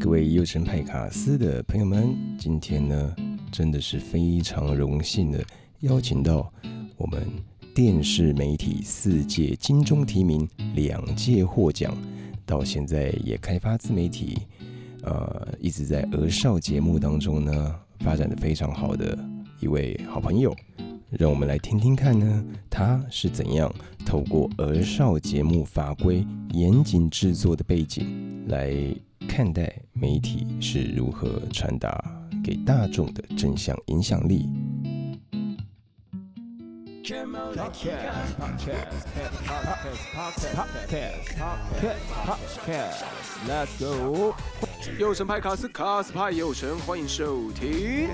各位优生派卡斯的朋友们，今天呢，真的是非常荣幸的邀请到我们电视媒体四届金钟提名，两届获奖，到现在也开发自媒体，呃，一直在儿少节目当中呢发展的非常好的一位好朋友，让我们来听听看呢，他是怎样透过儿少节目法规严谨制作的背景来。看待媒体是如何传达给大众的正向影响力。Let's go！有神派卡斯，卡斯派有神，欢迎收听。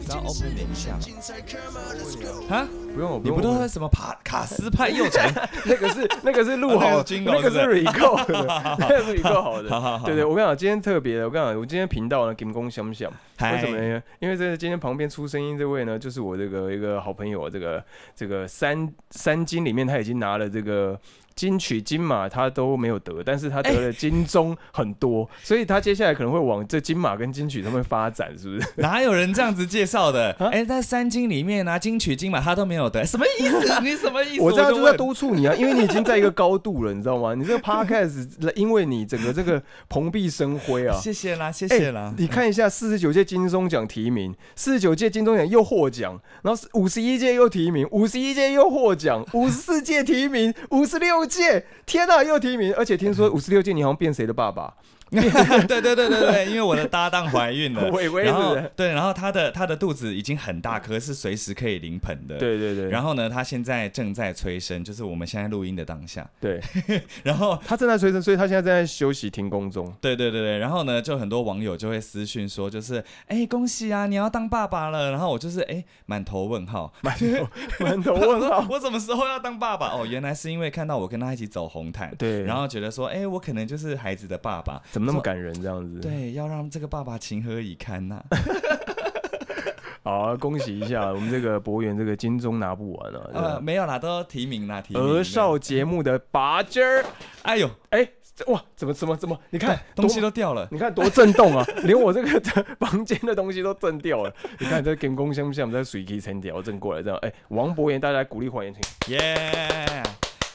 啊，不用，你不都说什么帕卡斯派幼成？那个是那个是录好，那个是 recall 的，那个是 recall 好的。对对，我跟你讲，今天特别的，我跟你讲，我今天频道呢，金工想不想？为什么呢？因为这今天旁边出声音这位呢，就是我这个一个好朋友，这个这个三三金里面他已经拿了这个。金曲金马他都没有得，但是他得了金钟很多，所以他接下来可能会往这金马跟金曲上面发展，是不是？哪有人这样子介绍的？哎，在三金里面拿金曲金马他都没有得，什么意思？你什么意思？我这样就在督促你啊，因为你已经在一个高度了，你知道吗？你这个 podcast 因为你整个这个蓬荜生辉啊，谢谢啦，谢谢啦。你看一下四十九届金钟奖提名，四十九届金钟奖又获奖，然后五十一届又提名，五十一届又获奖，五十四届提名，五十六届，天哪，又提名！而且听说五十六届你好像变谁的爸爸？对对对对对，因为我的搭档怀孕了，然后对，然后她的她的肚子已经很大颗，是随时可以临盆的。对对对。然后呢，她现在正在催生，就是我们现在录音的当下。对。然后她正在催生，所以她现在正在休息停工中。对对对对。然后呢，就很多网友就会私讯说，就是哎，恭喜啊，你要当爸爸了。然后我就是哎，满头问号，满头满头问号，我什么时候要当爸爸？哦，原来是因为看到我跟他一起走红毯，对，然后觉得说，哎，我可能就是孩子的爸爸。怎么那么感人这样子？对，要让这个爸爸情何以堪呐！好，恭喜一下我们这个博源，这个金钟拿不完了。呃，没有啦，都提名啦，提名。儿少节目的拔尖儿，哎呦，哎，哇，怎么怎么怎么？你看 东西都掉了，你看多震动啊！连我这个房间的东西都震掉了。你看这跟工像不像？在水可以沉掉，震过来这样。哎，王博源，大家鼓励欢迎听，耶！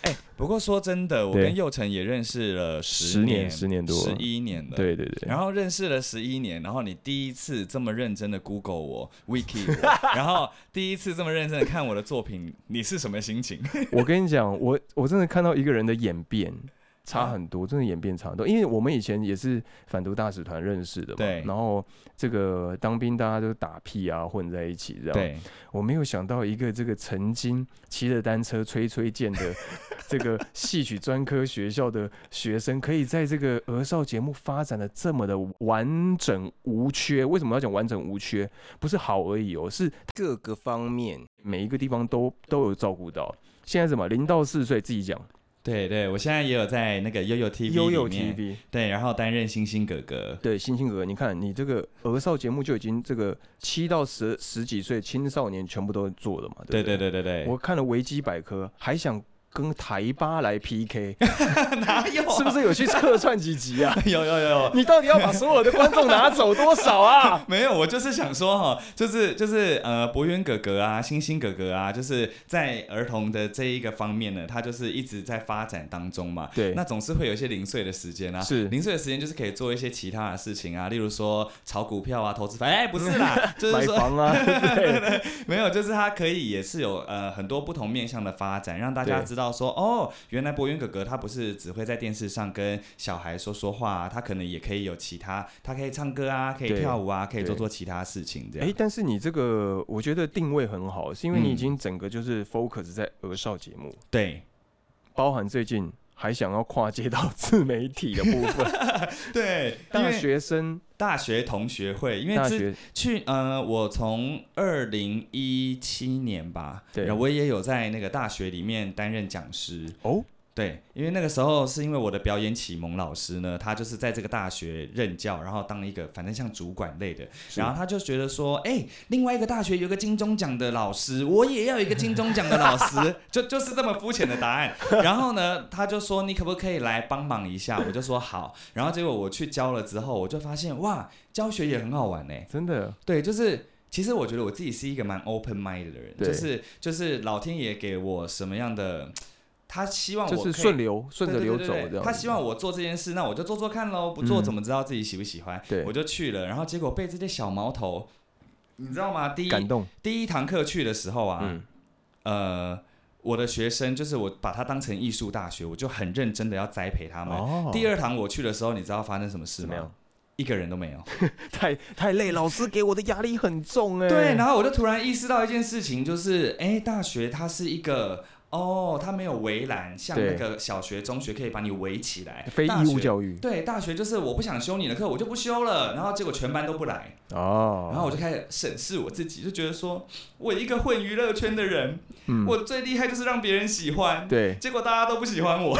哎，不过说真的，我跟佑成也认识了十年，十年多，十一年了。对对对。然后认识了十一年，然后你第一次这么认真的 Google 我，Wiki，然后第一次这么认真的看我的作品，你是什么心情？我跟你讲，我我真的看到一个人的演变。差很多，真的演变差很多。因为我们以前也是反毒大使团认识的嘛，对。然后这个当兵大家都打屁啊，混在一起这样。对。我没有想到一个这个曾经骑着单车吹吹剑的 这个戏曲专科学校的学生，可以在这个儿少节目发展的这么的完整无缺。为什么要讲完整无缺？不是好而已哦，是各个方面每一个地方都都有照顾到。现在什么零到四岁自己讲。对对，我现在也有在那个悠悠 TV 悠悠 TV 对，然后担任星星哥哥。对，星星哥哥，你看你这个儿少节目就已经这个七到十十几岁青少年全部都做了嘛？对对对对对，我看了维基百科，还想。跟台巴来 PK，哪有？是不是有去客串几集啊？有有有有，你到底要把所有的观众拿走多少啊？没有，我就是想说哈，就是就是呃，博渊哥哥啊，星星哥哥啊，就是在儿童的这一个方面呢，他就是一直在发展当中嘛。对，那总是会有一些零碎的时间啊。是，零碎的时间就是可以做一些其他的事情啊，例如说炒股票啊，投资。哎，不是啦，就是买房啊。没有，就是他可以也是有呃很多不同面向的发展，让大家知道。说哦，原来博云哥哥他不是只会在电视上跟小孩说说话，他可能也可以有其他，他可以唱歌啊，可以跳舞啊，可以做做其他事情。这样。哎，但是你这个我觉得定位很好，是因为你已经整个就是 focus 在儿少节目，对，包含最近还想要跨界到自媒体的部分，对，大学生。大学同学会，因为去呃，我从二零一七年吧，对，我也有在那个大学里面担任讲师哦。对，因为那个时候是因为我的表演启蒙老师呢，他就是在这个大学任教，然后当一个反正像主管类的，然后他就觉得说，哎、另外一个大学有个金钟奖的老师，我也要一个金钟奖的老师，就就是这么肤浅的答案。然后呢，他就说你可不可以来帮忙一下？我就说好。然后结果我去教了之后，我就发现哇，教学也很好玩呢。真的，对，就是其实我觉得我自己是一个蛮 open mind 的人，就是就是老天爷给我什么样的，他希望我就是顺流顺着流对对对对走。他希望我做这件事，那我就做做看喽，不做嗯怎么知道自己喜不喜欢？对我就去了，然后结果被这些小毛头，你知道吗？第一感动，第一堂课去的时候啊，嗯，呃，我的学生就是我把它当成艺术大学，我就很认真的要栽培他们。哦，第二堂我去的时候，你知道发生什么事吗？一个人都没有。太太累，老师给我的压力很重哎。对，然后我就突然意识到一件事情，就是哎，大学它是一个哦，它没有围栏，像那个小学、中学可以把你围起来。非义务教育对，大学就是我不想修你的课，我就不修了，然后结果全班都不来，哦，然后我就开始审视我自己，就觉得说，我一个混娱乐圈的人，嗯，我最厉害就是让别人喜欢，对结果大家都不喜欢我，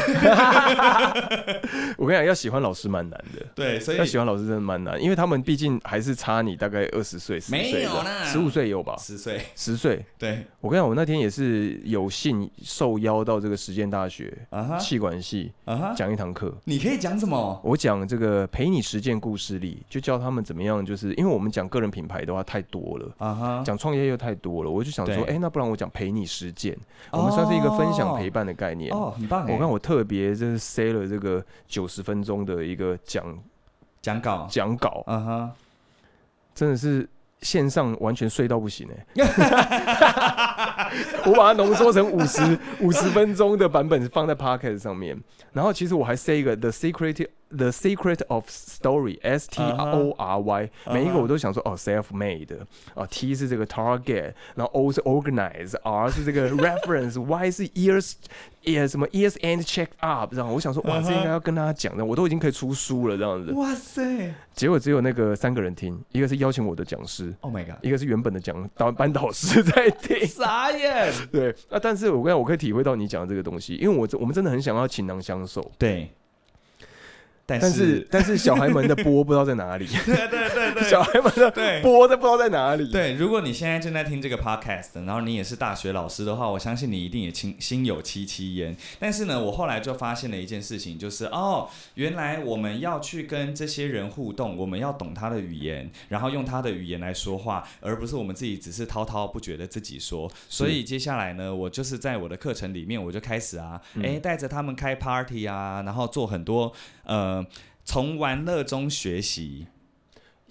我跟你讲，要喜欢老师蛮难的。对，所以要喜欢老师真的蛮难，因为他们毕竟还是差你大概二十岁、十没有啦十五岁有吧？十岁，十岁。对，我跟你讲，我那天也是有幸受邀到这个实践大学啊哈，气管系啊哈，讲一堂课。你可以讲什么？我讲这个陪你实践故事力，就教他们怎么样，就是因为我们讲个人品牌的话太多了，啊哈，讲创业又太多了，我就想说，对。哎、那不然我讲陪你实践，我们算是一个分享陪伴的概念。哦，很棒哎，我看我特别就是塞了这个九十分钟的一个讲讲稿，讲稿，啊哈，真的是线上完全睡到不行哎、我把它浓缩成五十五十分钟的版本放在 p o c k e t 上面，然后其实我还 say 一个 the secret the secret of story S T O R Y，、每一个我都想说哦 self made 啊 T 是这个 target，然后 O 是 organize，R 是这个 reference，Y 是 ears 也什么 ears and check up，这样我想说哇这应该要跟大家讲的，我都已经可以出书了这样子，哇塞。结果只有那个三个人听，一个是邀请我的讲师。，Oh my god，一个是原本的讲导班导师在听，傻眼，对，那但是我跟你讲我可以体会到你讲的这个东西，因为我真我们真的很想要倾囊相授，对，但但是但是小孩们的波不知道在哪里，对对对对 小孩们的对。波都不知道在哪里，对，如果你现在正在听这个 podcast，然后你也是大学老师的话，我相信你一定也心心有戚戚焉。但是呢，我后来就发现了一件事情，就是哦，原来我们要去跟这些人互动，我们要懂他的语言，然后用他的语言来说话，而不是我们自己只是滔滔不绝的自己说。所以接下来呢，我就是在我的课程里面，我就开始啊，嗯诶，带着他们开 party 啊，然后做很多呃，从玩乐中学习。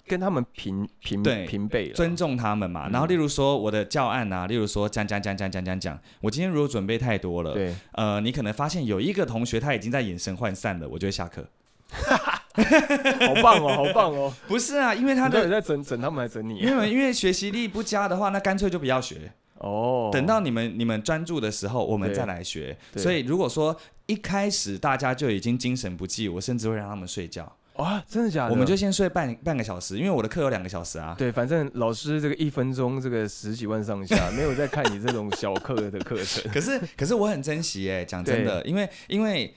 跟他们平平对平辈，尊重他们嘛。然后例如说我的教案啊，例如说讲讲讲讲讲讲讲，我今天如果准备太多了，对，呃，你可能发现有一个同学他已经在眼神涣散了，我就会下课。好棒哦，好棒哦，不是啊，因为他的。在整整他们还是整你？因为因为学习力不佳的话，那干脆就不要学。哦，等到你们你们专注的时候，我们再来学。所以如果说一开始大家就已经精神不济，我甚至会让他们睡觉。哇，真的假的？我们就先睡半半个小时，因为我的课有两个小时啊。对，反正老师这个一分钟这个十几万上下，没有在看你这种小课的课程。可是可是我很珍惜哎，讲真的，因为因为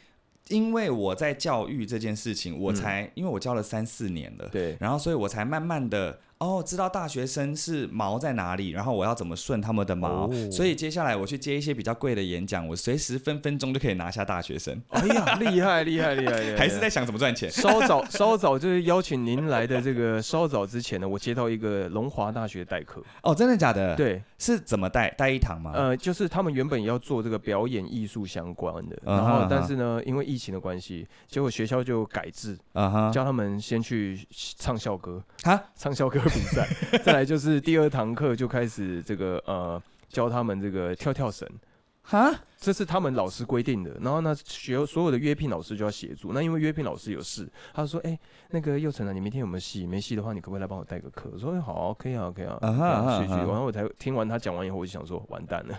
因为我在教育这件事情，我才、因为我教了三四年了，嗯对，然后所以我才慢慢的哦知道大学生是毛在哪里，然后我要怎么顺他们的毛，哦所以接下来我去接一些比较贵的演讲，我随时分分钟就可以拿下大学生，哎呀，厉害厉害厉害厉害！还是在想怎么赚钱。稍早稍早就是邀请您来的这个稍早之前呢，我接到一个龙华大学代课，哦，真的假的？，对，是怎么带带一堂吗？呃，就是他们原本也要做这个表演艺术相关的，嗯然后但是呢，因为疫情的关系，结果学校就改制，啊哈，叫他们先去唱校歌，啊，唱校歌比赛，再来就是第二堂课就开始这个呃教他们这个跳跳绳。哈，这是他们老师规定的，然后呢，学所有的约聘老师就要协助。那因为约聘老师有事，他说：“哎、那个佑成啊，你明天有没有戏？没戏的话，你可不可以来帮我带个课？”我说：“哎、好啊，可以啊，可以啊。然后我才听完他讲完以后，我就想说：“完蛋了，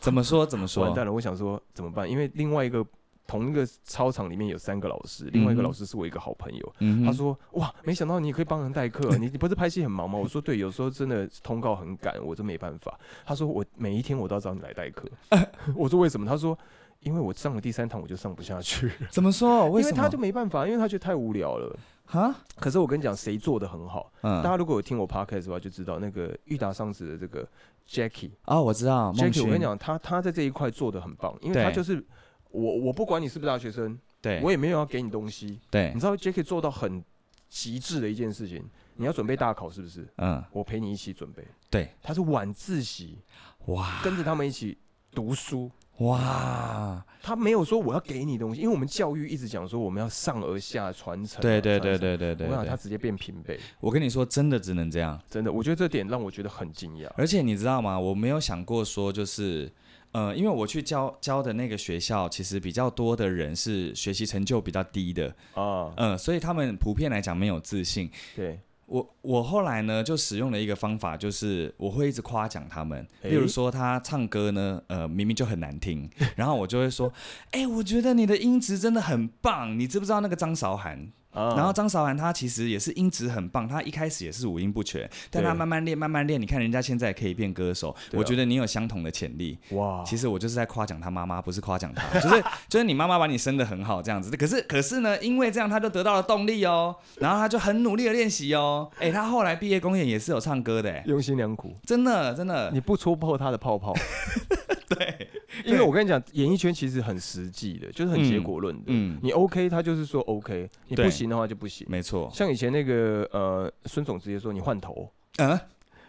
怎么说怎么说？完蛋了！”我想说怎么办？因为另外一个同一个操场里面有三个老师，另外一个老师是我一个好朋友。嗯他说：“哇，没想到你也可以帮人代课，你你不是拍戏很忙吗？” 我说：“对，有时候真的通告很赶，我真没办法。”他说：“我每一天我都要找你来代课。”我说：“为什么？”他说：“因为我上了第三堂我就上不下去，怎么说？为什么？因为他就没办法，因为他觉得太无聊了。哈，可是我跟你讲，谁做的很好？嗯大家如果有听我 podcast 的话，就知道那个裕达商子的这个 Jackie。哦，我知道，Jackie，我跟你，讲，他他在这一块做的很棒，因为他就是我我不管你是不是大学生，对，我也没有要给你东西。对你，知道 Jackie 做到很极致的一件事情，你要准备大考是不是？嗯，我陪你一起准备。对，他是晚自习，哇跟着他们一起读书。哇，他没有说我要给你东西，因为我们教育一直讲说我们要上而下传承啊、对对对对对我想他，直接变平辈，我跟你说，真的只能这样。真的，我觉得这点让我觉得很惊讶。而且你知道吗？我没有想过说，就是，呃，因为我去教教的那个学校，其实比较多的人是学习成就比较低的，啊，嗯、所以他们普遍来讲没有自信。对，我我后来呢，就使用了一个方法，就是我会一直夸奖他们。诶例如说他唱歌呢，呃，明明就很难听，然后我就会说，哎、我觉得你的音质真的很棒，你知不知道那个张韶涵？啊然后张韶涵她其实也是音质很棒，她一开始也是五音不全，但她慢慢练，慢慢练，你看人家现在可以变歌手，啊我觉得你有相同的潜力。哇，其实我就是在夸奖她妈妈，不是夸奖她，就是就是你妈妈把你生的很好这样子。可是可是呢，因为这样她就得到了动力哦，然后她就很努力的练习哦。哎，她后来毕业公演也是有唱歌的，哎，用心良苦，真的真的。你不戳破她的泡泡，对，因为我跟你讲，演艺圈其实很实际的，就是很结果论的。嗯，你 OK，他就是说 OK，你不对行的话就不行。没错。像以前那个呃，孙总直接说你换头，嗯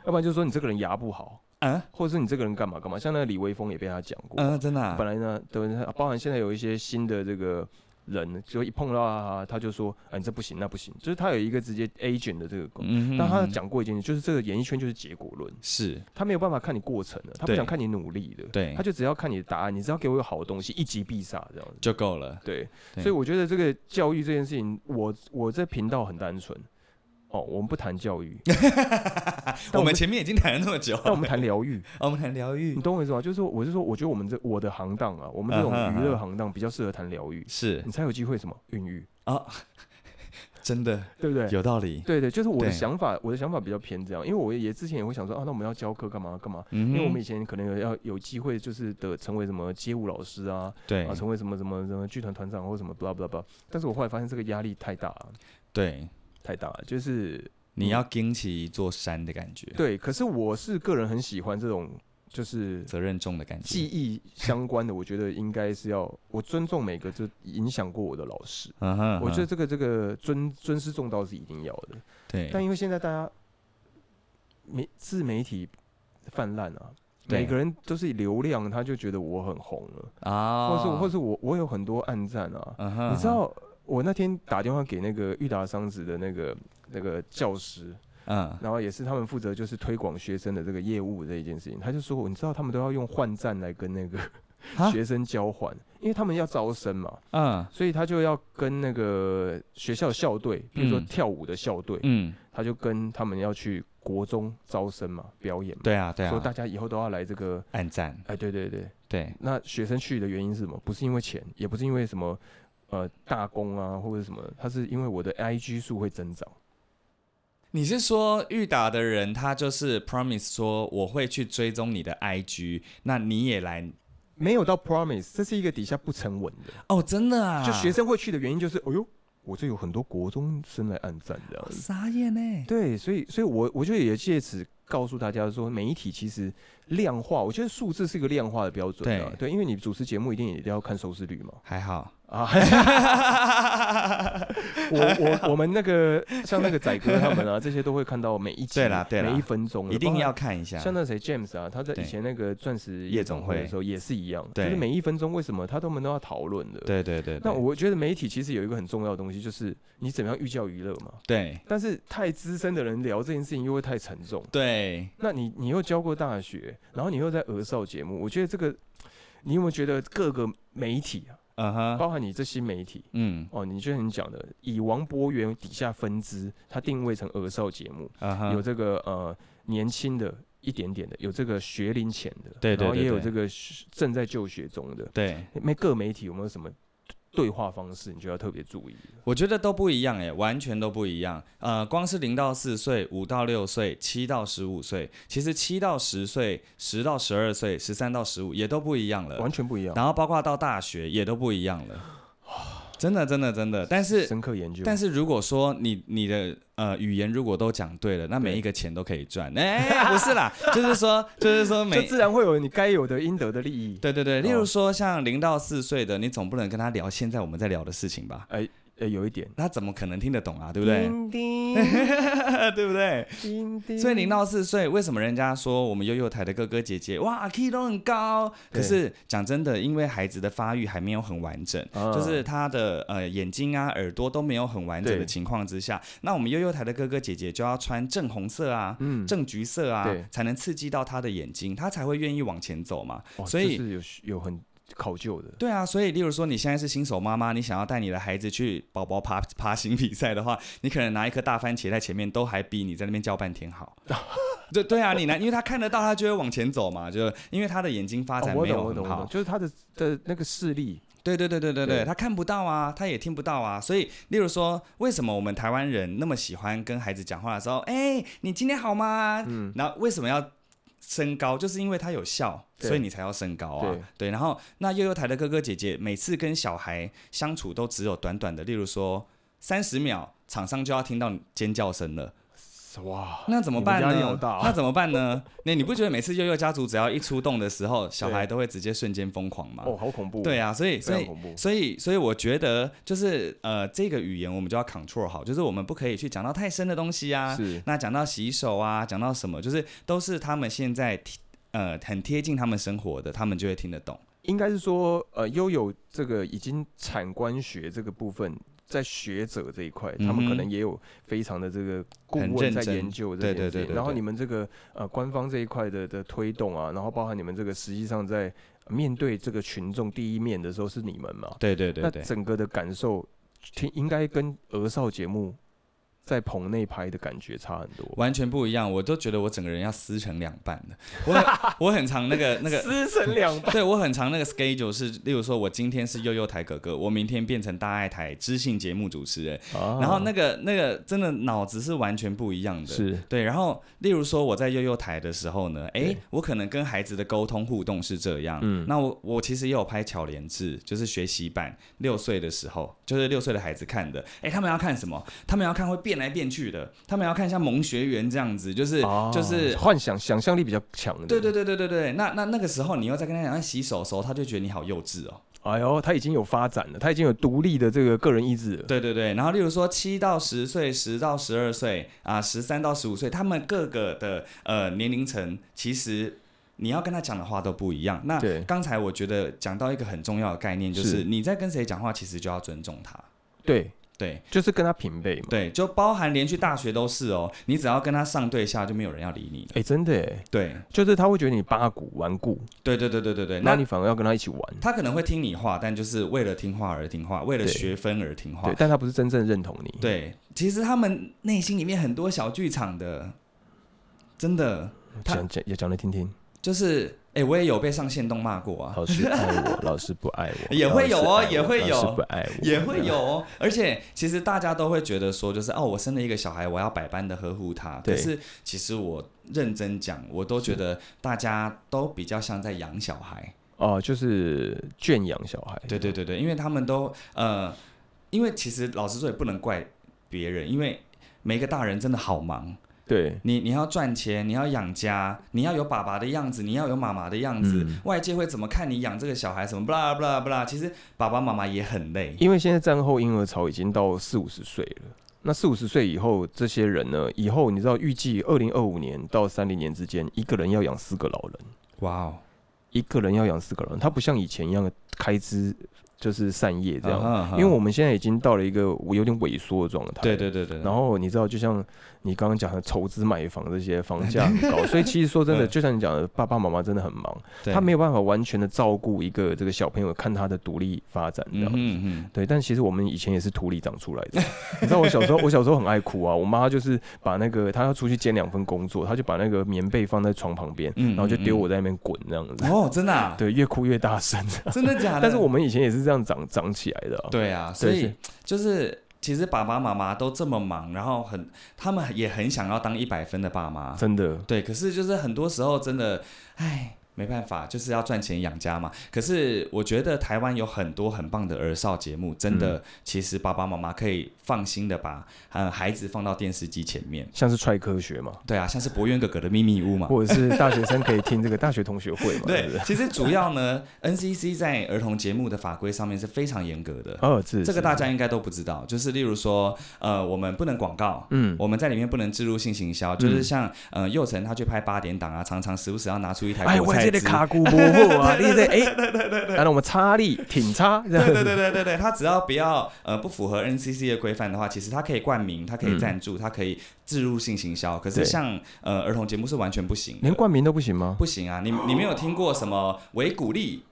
要不然就说你这个人牙不好，啊或者是你这个人干嘛干嘛。像那个李威峰也被他讲过，嗯，真的啊。本来呢，对，包含现在有一些新的这个人，就一碰到他，他就说，啊，你这不行，那不行，就是他有一个直接 agent 的这个功。嗯哼但他讲过一件事，就是这个演艺圈就是结果论，是他没有办法看你过程的，他不想看你努力的，对他就只要看你的答案，你只要给我有好的东西，一击必杀这样子。就够了。对，对所以我觉得这个教育这件事情，我我这频道很单纯。哦，我们不谈教育，我们前面已经谈了那么久，那我们谈疗愈，哦我们谈疗愈。你，懂我意思吗？就是说，我是说，我觉得我们这我的行当啊，我们这种娱乐行当比较适合谈疗愈，是。你才有机会什么？孕育，啊，真的。对不对？有道理。对对，就是我的想法，我的想法比较偏这样，因为我也之前也会想说啊，那我们要教课干嘛？干嘛？嗯因为我们以前可能有要有机会，就是的成为什么街舞老师啊，对。啊，成为什么什么什么剧团团长或什么 blah blah blah，但是我后来发现这个压力太大了，对，太大了，就是你要撑起一座山的感觉，对，可是我是个人很喜欢这种就是责任重的感觉。记忆相关的，我觉得应该是要我尊重每个就影响过我的老师。嗯哼，我觉得嗯这个这个尊尊师重道是一定要的，对，但因为现在大家媒自媒体泛滥啊，对。每个人都是以流量，他就觉得我很红了，啊，或是或是我我有很多暗赞啊，你知道我那天打电话给那个裕达商子的那个那个教师，嗯，然后也是他们负责就是推广学生的这个业务这一件事情，他就说，你知道他们都要用换站来跟那个 啊学生交换，因为他们要招生嘛，嗯。所以他就要跟那个学校校队，比如说嗯。跳舞的校队，嗯，他就跟他们要去国中招生嘛，表演嘛，对啊对啊。说大啊，家以后都要来这个，暗战，哎，对对对，对，那学生去的原因是什么？不是因为钱，也不是因为什么呃大功啊或者什么，他是因为我的 IG 数会增长。你是说裕达的人，他就是 promise 说我会去追踪你的 IG，那你也来没有到 promise，这是一个底下不成文的。哦，真的啊，就学生会去的原因就是，哎呦，我这有很多国中生来暗赞这样子。傻眼呢，对，所以，所以我我觉得也借此告诉大家说，媒体其实量化，我觉得数字是一个量化的标准啊。对对，因为你主持节目一定也要看收视率嘛。还好，啊，我我我们那个像那个仔哥他们啊，这些都会看到每一集，对啦对啦每一分钟，一定要看一下，像那谁 James 啊，他在以前那个钻石夜总会的时候也是一样，就是每一分钟为什么他他们都要讨论的。对对对，对那我觉得媒体其实有一个很重要的东西，就是你怎么样寓教于乐嘛。对但是太资深的人聊这件事情又会太沉重。对那你你又教过大学，然后你又在儿少节目，我觉得这个，你有没有觉得各个媒体啊，嗯哼，包含你这新媒体嗯。哦，你就像你讲的，以王博源底下分支，它定位成儿少节目，嗯哼，有这个呃年轻的一点点的，有这个学龄前的，对对然后也有这个学正在就学中的。对。那各媒体有没有什么对话方式，你就要特别注意。我觉得都不一样哎，完全都不一样。呃，光是零到四岁、五到六岁、七到十五岁，其实七到十岁、十到十二岁、十三到十五也都不一样了，完全不一样。然后包括到大学也都不一样了。真的，真的，真的。但是深刻研究。但是如果说你你的呃语言如果都讲对了，那每一个钱都可以赚。哎，不是啦，就是说，就是说，每自然会有你该有的应得的利益。对对对，例如说像零到四岁的，你总不能跟他聊现在我们在聊的事情吧？哎。呃，有一点，那怎么可能听得懂啊？对不对？对不对？所以零到四岁，为什么人家说我们悠悠台的哥哥姐姐哇，key 都很高？可是讲真的，因为孩子的发育还没有很完整，就是他的呃眼睛啊、耳朵都没有很完整的情况之下，那我们悠悠台的哥哥姐姐就要穿正红色啊、正橘色啊，才能刺激到他的眼睛，他才会愿意往前走嘛。所以有有很。考究的，对啊，所以例如说你现在是新手妈妈，你想要带你的孩子去宝宝爬爬行比赛的话，你可能拿一颗大番茄在前面，都还比你在那边叫半天好。对对啊，你拿，因为他看得到，他就会往前走嘛，就因为他的眼睛发展没有很好，就是他的的那个视力。对对对对对对，他看不到啊，他也听不到啊，所以例如说，为什么我们台湾人那么喜欢跟孩子讲话的时候，哎，你今天好吗？嗯，然后为什么要？升高就是因为他有效，所以你才要升高啊。对，然后那悠悠台的哥哥姐姐每次跟小孩相处都只有短短的，例如说三十秒，场上就要听到尖叫声了。哇，那怎么办呢？那怎么办呢？那你不觉得每次悠悠家族只要一出动的时候，小孩都会直接瞬间疯狂吗？哦，好恐怖。对啊，所以所以所以所以我觉得就是呃，这个语言我们就要 control 好，就是我们不可以去讲到太深的东西啊。是。那讲到洗手啊，讲到什么，就是都是他们现在呃很贴近他们生活的，他们就会听得懂。应该是说呃，悠悠这个已经产官学这个部分。在学者这一块，他们可能也有非常的这个顾问在研究这件事。然后你们这个呃官方这一块的的推动啊，然后包含你们这个实际上在面对这个群众第一面的时候是你们嘛？对对对。那整个的感受听应该跟儿少节目。在棚内拍的感觉差很多，完全不一样。我都觉得我整个人要撕成两半了。我 我很长那个那个撕成两半，对我很长那个 schedule 是，例如说我今天是悠悠台哥哥，我明天变成大爱台知性节目主持人，然后那个那个真的脑子是完全不一样的。是对，然后例如说我在悠悠台的时候呢，哎，我可能跟孩子的沟通互动是这样。嗯，那我我其实也有拍巧连智，就是学习版，六岁的时候，就是六岁的孩子看的。哎，他们要看什么？他们要看会变。来变去的，他们要看像萌学园这样子，就是就是幻想想象力比较强的。对对对对对对，那那那个时候你又在跟他讲要洗手的时候，他就觉得你好幼稚哦。哎呦，他已经有发展了，他已经有独立的这个个人意志。对对对，然后例如说七到十岁、十到十二岁啊、十三到十五岁，他们各个的呃年龄层，其实你要跟他讲的话都不一样。那刚才我觉得讲到一个很重要的概念，就是你在跟谁讲话，其实就要尊重他。对。对，就是跟他平辈嘛。对，就包含连去大学都是哦。你只要跟他上对下，就没有人要理你。哎，真的哎。对，就是他会觉得你八股顽固。对对对对对对。那你反而要跟他一起玩。他可能会听你话，但就是为了听话而听话，为了学分而听话。对，但他不是真正认同你。对，其实他们内心里面很多小剧场的，真的。讲讲也讲来听听。就是。哎，我也有被上线动骂过啊！老师爱我，老师不爱我，也会有哦，也会有，不爱我，也会有哦。而且，其实大家都会觉得说，就是哦，我生了一个小孩，我要百般的呵护他。可是，其实我认真讲，我都觉得大家都比较像在养小孩哦，就是圈养小孩。对对对对，因为他们都呃，因为其实老实说也不能怪别人，因为每个大人真的好忙。对你，你要赚钱，你要养家，你要有爸爸的样子，你要有妈妈的样子。外界会怎么看你养这个小孩？什么不啦不啦不啦？其实爸爸妈妈也很累，因为现在战后婴儿潮已经到四五十岁了。那四五十岁以后，这些人呢？以后你知道，预计二零二五年到三零年之间，一个人要养四个老人。哇哦，一个人要养四个老人，他不像以前一样的开支。就是散业这样，因为我们现在已经到了一个有点萎缩的状态。对对对对。然后你知道，就像你刚刚讲的筹资买房这些房价 很高，所以其实说真的，就像你讲的，爸爸妈妈真的很忙，他没有办法完全的照顾一个这个小朋友，看他的独立发展这样子。对，但其实我们以前也是土里长出来的。你知道我小时候，我小时候很爱哭啊，我妈就是把那个她要出去兼两份工作，她就把那个棉被放在床旁边，然后就丢我在那边滚这样子。哦，真的？对，越哭越大声。真的假的？但是我们以前也是。这样长长起来的、啊。对啊，所以就是其实爸爸妈妈都这么忙，然后很他们也很想要当一百分的爸妈，真的，对，可是就是很多时候真的，唉。没办法，就是要赚钱养家嘛。可是我觉得台湾有很多很棒的儿少节目，真嗯的，其实爸爸妈妈可以放心的把呃孩子放到电视机前面。像是踹科学嘛，对啊，像是博渊哥哥的秘密屋嘛。或者是大学生可以听这个大学同学会嘛，对其实主要呢，NCC 在儿童节目的法规上面是非常严格的。哦，是这个大家应该都不知道，就是例如说，呃，我们不能广告，嗯，我们在里面不能植入性行销，就是像呃幼成他去拍八点档啊，常常时不时要拿出一台哎，我这果菜汁，个卡古不好啊，你这哎，对对对对，然后我们插力挺插，对对对对对对对，他只要不要呃不符合 NCC 的规范的话，其实他可以冠名，他可以赞助，他可以置入性行销。可是对像呃儿童节目是完全不行的，连冠名都不行吗？不行啊！你你没有听过什么维鼓励？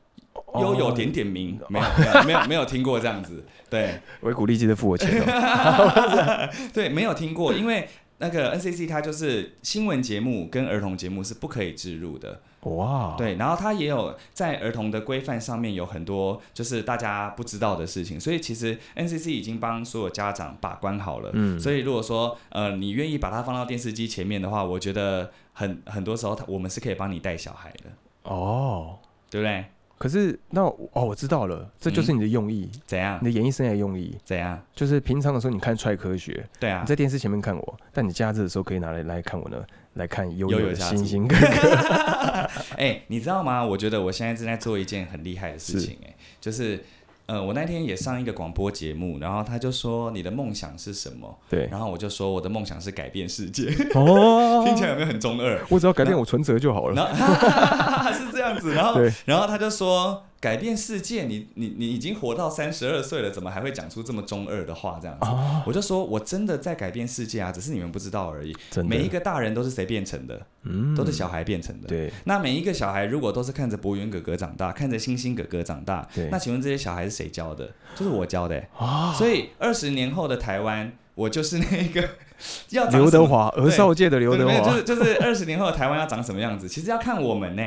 悠有点点名，哦没有没有没有听过这样子，对维鼓励记得付我钱哦。对，没有听过，因为那个 NCC 它就是新闻节目跟儿童节目是不可以置入的，哇，，对，然后它也有在儿童的规范上面有很多就是大家不知道的事情，所以其实 NCC 已经帮所有家长把关好了。嗯，所以如果说呃你愿意把它放到电视机前面的话，我觉得很很多时候它我们是可以帮你带小孩的，哦，对不对？可是那哦，我知道了，这就是你的用意，怎样你？的演艺生涯用意，怎样？就是平常的时候你看踹科学，对啊你，在电视前面看我，但你假日的时候可以拿来来看我呢，来看悠悠的星星哥哥。哎、你知道吗？我觉得我现在正在做一件很厉害的事情、哎，就是。呃，我那天也上一个广播节目，然后他就说你的梦想是什么？对，然后我就说我的梦想是改变世界，哦，听起来有没有很中二？我只要改变我存折就好了。然后 是这样子，然后对，然后他就说改变世界，你你你已经活到三十二岁了，怎么还会讲出这么中二的话？这样子，啊，我就说我真的在改变世界啊，只是你们不知道而已。每一个大人都是谁变成的？嗯都是小孩变成的。对那每一个小孩如果都是看着博云哥哥长大，看着星星哥哥长大，对那请问这些小孩是谁教的？就是我教的、欸。啊，所以二十年后的台湾，我就是那个 要。刘德华，儿少界的刘德华就是就是二十年后的台湾要长什么样子，其实要看我们呢、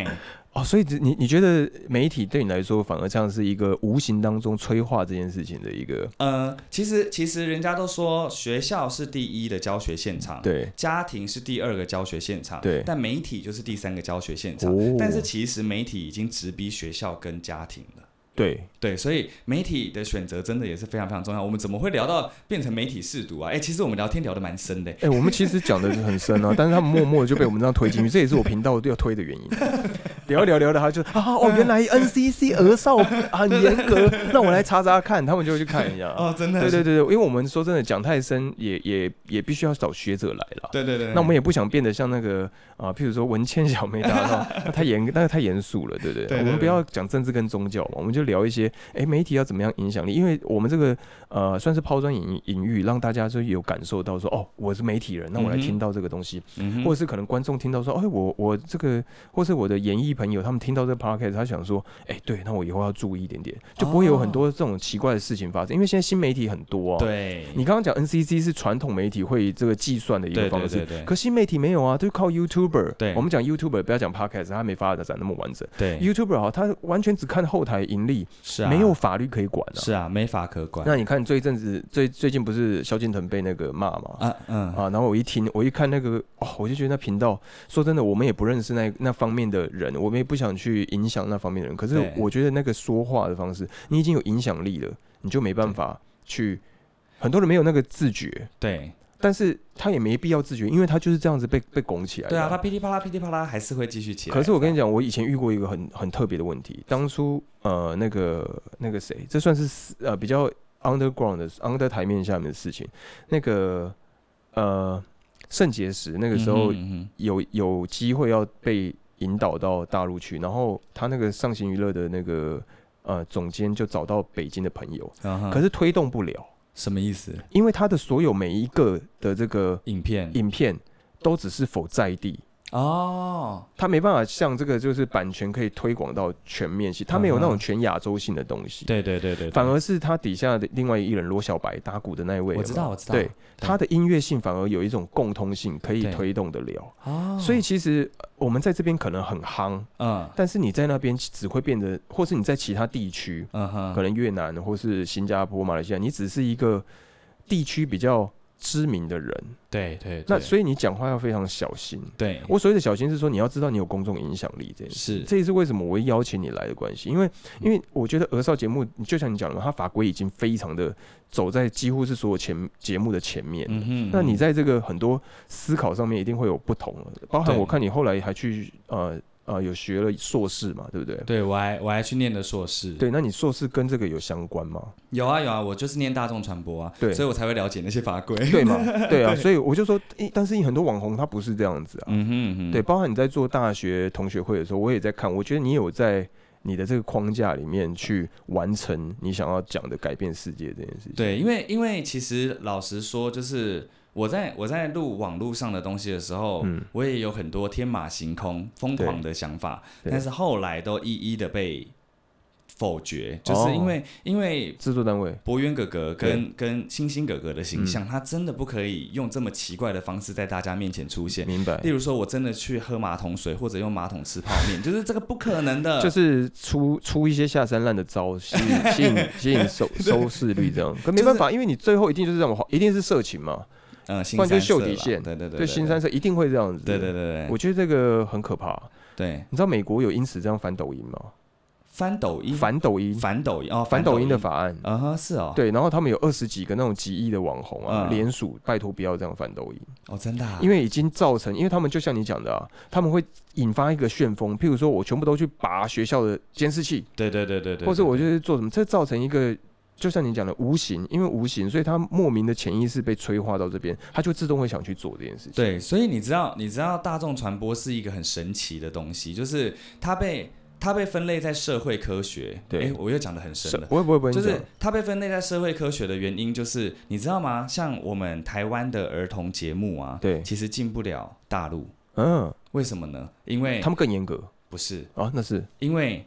哦，所以你你觉得媒体对你来说反而像是一个无形当中催化这件事情的一个呃，其实其实人家都说学校是第一的教学现场，对家庭是第二个教学现场，对但媒体就是第三个教学现场。哦但是其实媒体已经直逼学校跟家庭了。对对，所以媒体的选择真的也是非常非常重要。我们怎么会聊到变成媒体试读啊？哎、其实我们聊天聊得蛮深的、哎、我们其实讲的很深啊，但是他们默默地就被我们这样推进去，这也是我频道要推的原因。聊一聊聊的，他就啊哦，原来 NCC 儿少很严格，那我来查查看，他们就会去看一下。哦，真的，对对对对，因为我们说真的讲太深，也也也必须要找学者来了。对对对。那我们也不想变得像那个啊，譬如说文倩小妹大那那太严，那个太严肃了，对不对我们不要讲政治跟宗教嘛，我们就聊一些，哎、媒体要怎么样影响力？因为我们这个呃，算是抛砖引引玉，让大家就有感受到说，哦，我是媒体人，那我来听到这个东西，嗯，或者是可能观众听到说，哎，我我这个，或是我的演艺朋友，他们听到这个 podcast，他想说，哎，对，那我以后要注意一点点，就不会有很多这种奇怪的事情发生，因为现在新媒体很多啊。。对，你刚刚讲 NCC 是传统媒体会这个计算的一个方式，对对对可新媒体没有啊，就靠 YouTuber。对我们讲 YouTuber，不要讲 Podcast，它没发展那么完整。对，YouTuber 哈，他完全只看后台盈利，是啊，没有法律可以管啊。是啊，没法可管。那你看这一阵子最最近不是萧敬腾被那个骂嘛？啊嗯啊，然后我一听，我一看那个，哦，我就觉得那频道，说真的，我们也不认识那那方面的人，我们也不想去影响那方面的人。可是我觉得那个说话的方式，你已经有影响力了，你就没办法去。很多人没有那个自觉，对但是他也没必要自觉，因为他就是这样子被被拱起来。对啊，他噼里啪啦噼里啪啦还是会继续起来。可是我跟你讲，我以前遇过一个很很特别的问题。当初呃，那个那个谁，这算是呃比较 underground 的 under 台面下面的事情。那个呃，肾结石那个时候有有机会要被引导到大陆去，然后他那个上行娱乐的那个呃总监就找到北京的朋友，可是推动不了，什么意思？因为他的所有每一个的这个影片影片都只是否在地。哦，他没办法像这个就是版权可以推广到全面性，他没有那种全亚洲性的东西，对对对对，反而是他底下的另外一人罗小白打鼓的那一位，我知道我知道。对他的音乐性反而有一种共通性可以推动得了，哦，所以其实我们在这边可能很夯，嗯。但是你在那边只会变得，或是你在其他地区，嗯哼，可能越南或是新加坡、马来西亚，你只是一个地区比较知名的人，对对，那所以你讲话要非常小心。对。我所谓的小心是说，你要知道你有公众影响力这件事。是。这也是为什么我会邀请你来的关系，因为因为我觉得鹅少节目，就像你讲的嘛，它法规已经非常的走在几乎是所有前节目的前面。嗯哼，那你在这个很多思考上面一定会有不同了，包含我看你后来还去呃呃有学了硕士嘛，对不对？对我还我还去念了硕士，对，那你硕士跟这个有相关吗？有啊有啊，我就是念大众传播啊，对所以我才会了解那些法规。对嘛？对啊，所以我就说，诶但是很多网红他不是这样子啊。嗯哼嗯哼，对，包含你在做大学同学会的时候，我也在看，我觉得你有在你的这个框架里面去完成你想要讲的改变世界这件事情。对，因为因为其实老实说，就是我在我在录网络上的东西的时候，嗯我也有很多天马行空、疯狂的想法，但是后来都一一的被否决，就是因为、因为。制作单位，博渊哥哥跟跟星星哥哥的形象，他真的不可以用这么奇怪的方式在大家面前出现。明白例？如说，我真的去喝马桶水，或者用马桶吃泡面，就是这个不可能的。就是出出一些下三滥的招，吸引吸引 吸引收收视率这样。可没办法，因为你最后一定就是这种，一定是色情嘛。嗯，新不然就秀底线。对对对对，新三色一定会这样子。对对对对，我觉得这个很可怕。对。你知道美国有因此这样反抖音吗？翻抖音，反抖音，反抖音哦，反抖音的法案。嗯哼，是哦，对，然后他们有二十几个那种几亿的网红啊，嗯。联署拜托不要这样反抖音，哦，真的啊，因为已经造成，因为他们就像你讲的啊，他们会引发一个旋风，譬如说我全部都去拔学校的监视器，对对对对对，或者我就是做什么，这造成一个。就像你讲的无形，因为无形，所以他莫名的潜意识被催化到这边，他就自动会想去做这件事情。对，所以你知道，你知道大众传播是一个很神奇的东西，就是它被它被分类在社会科学。对诶我又讲的很深了。不会不会不会，就是它被分类在社会科学的原因，就是你知道吗？像我们台湾的儿童节目啊，对其实进不了大陆，嗯，为什么呢？因为他们更严格不是，啊，那是因为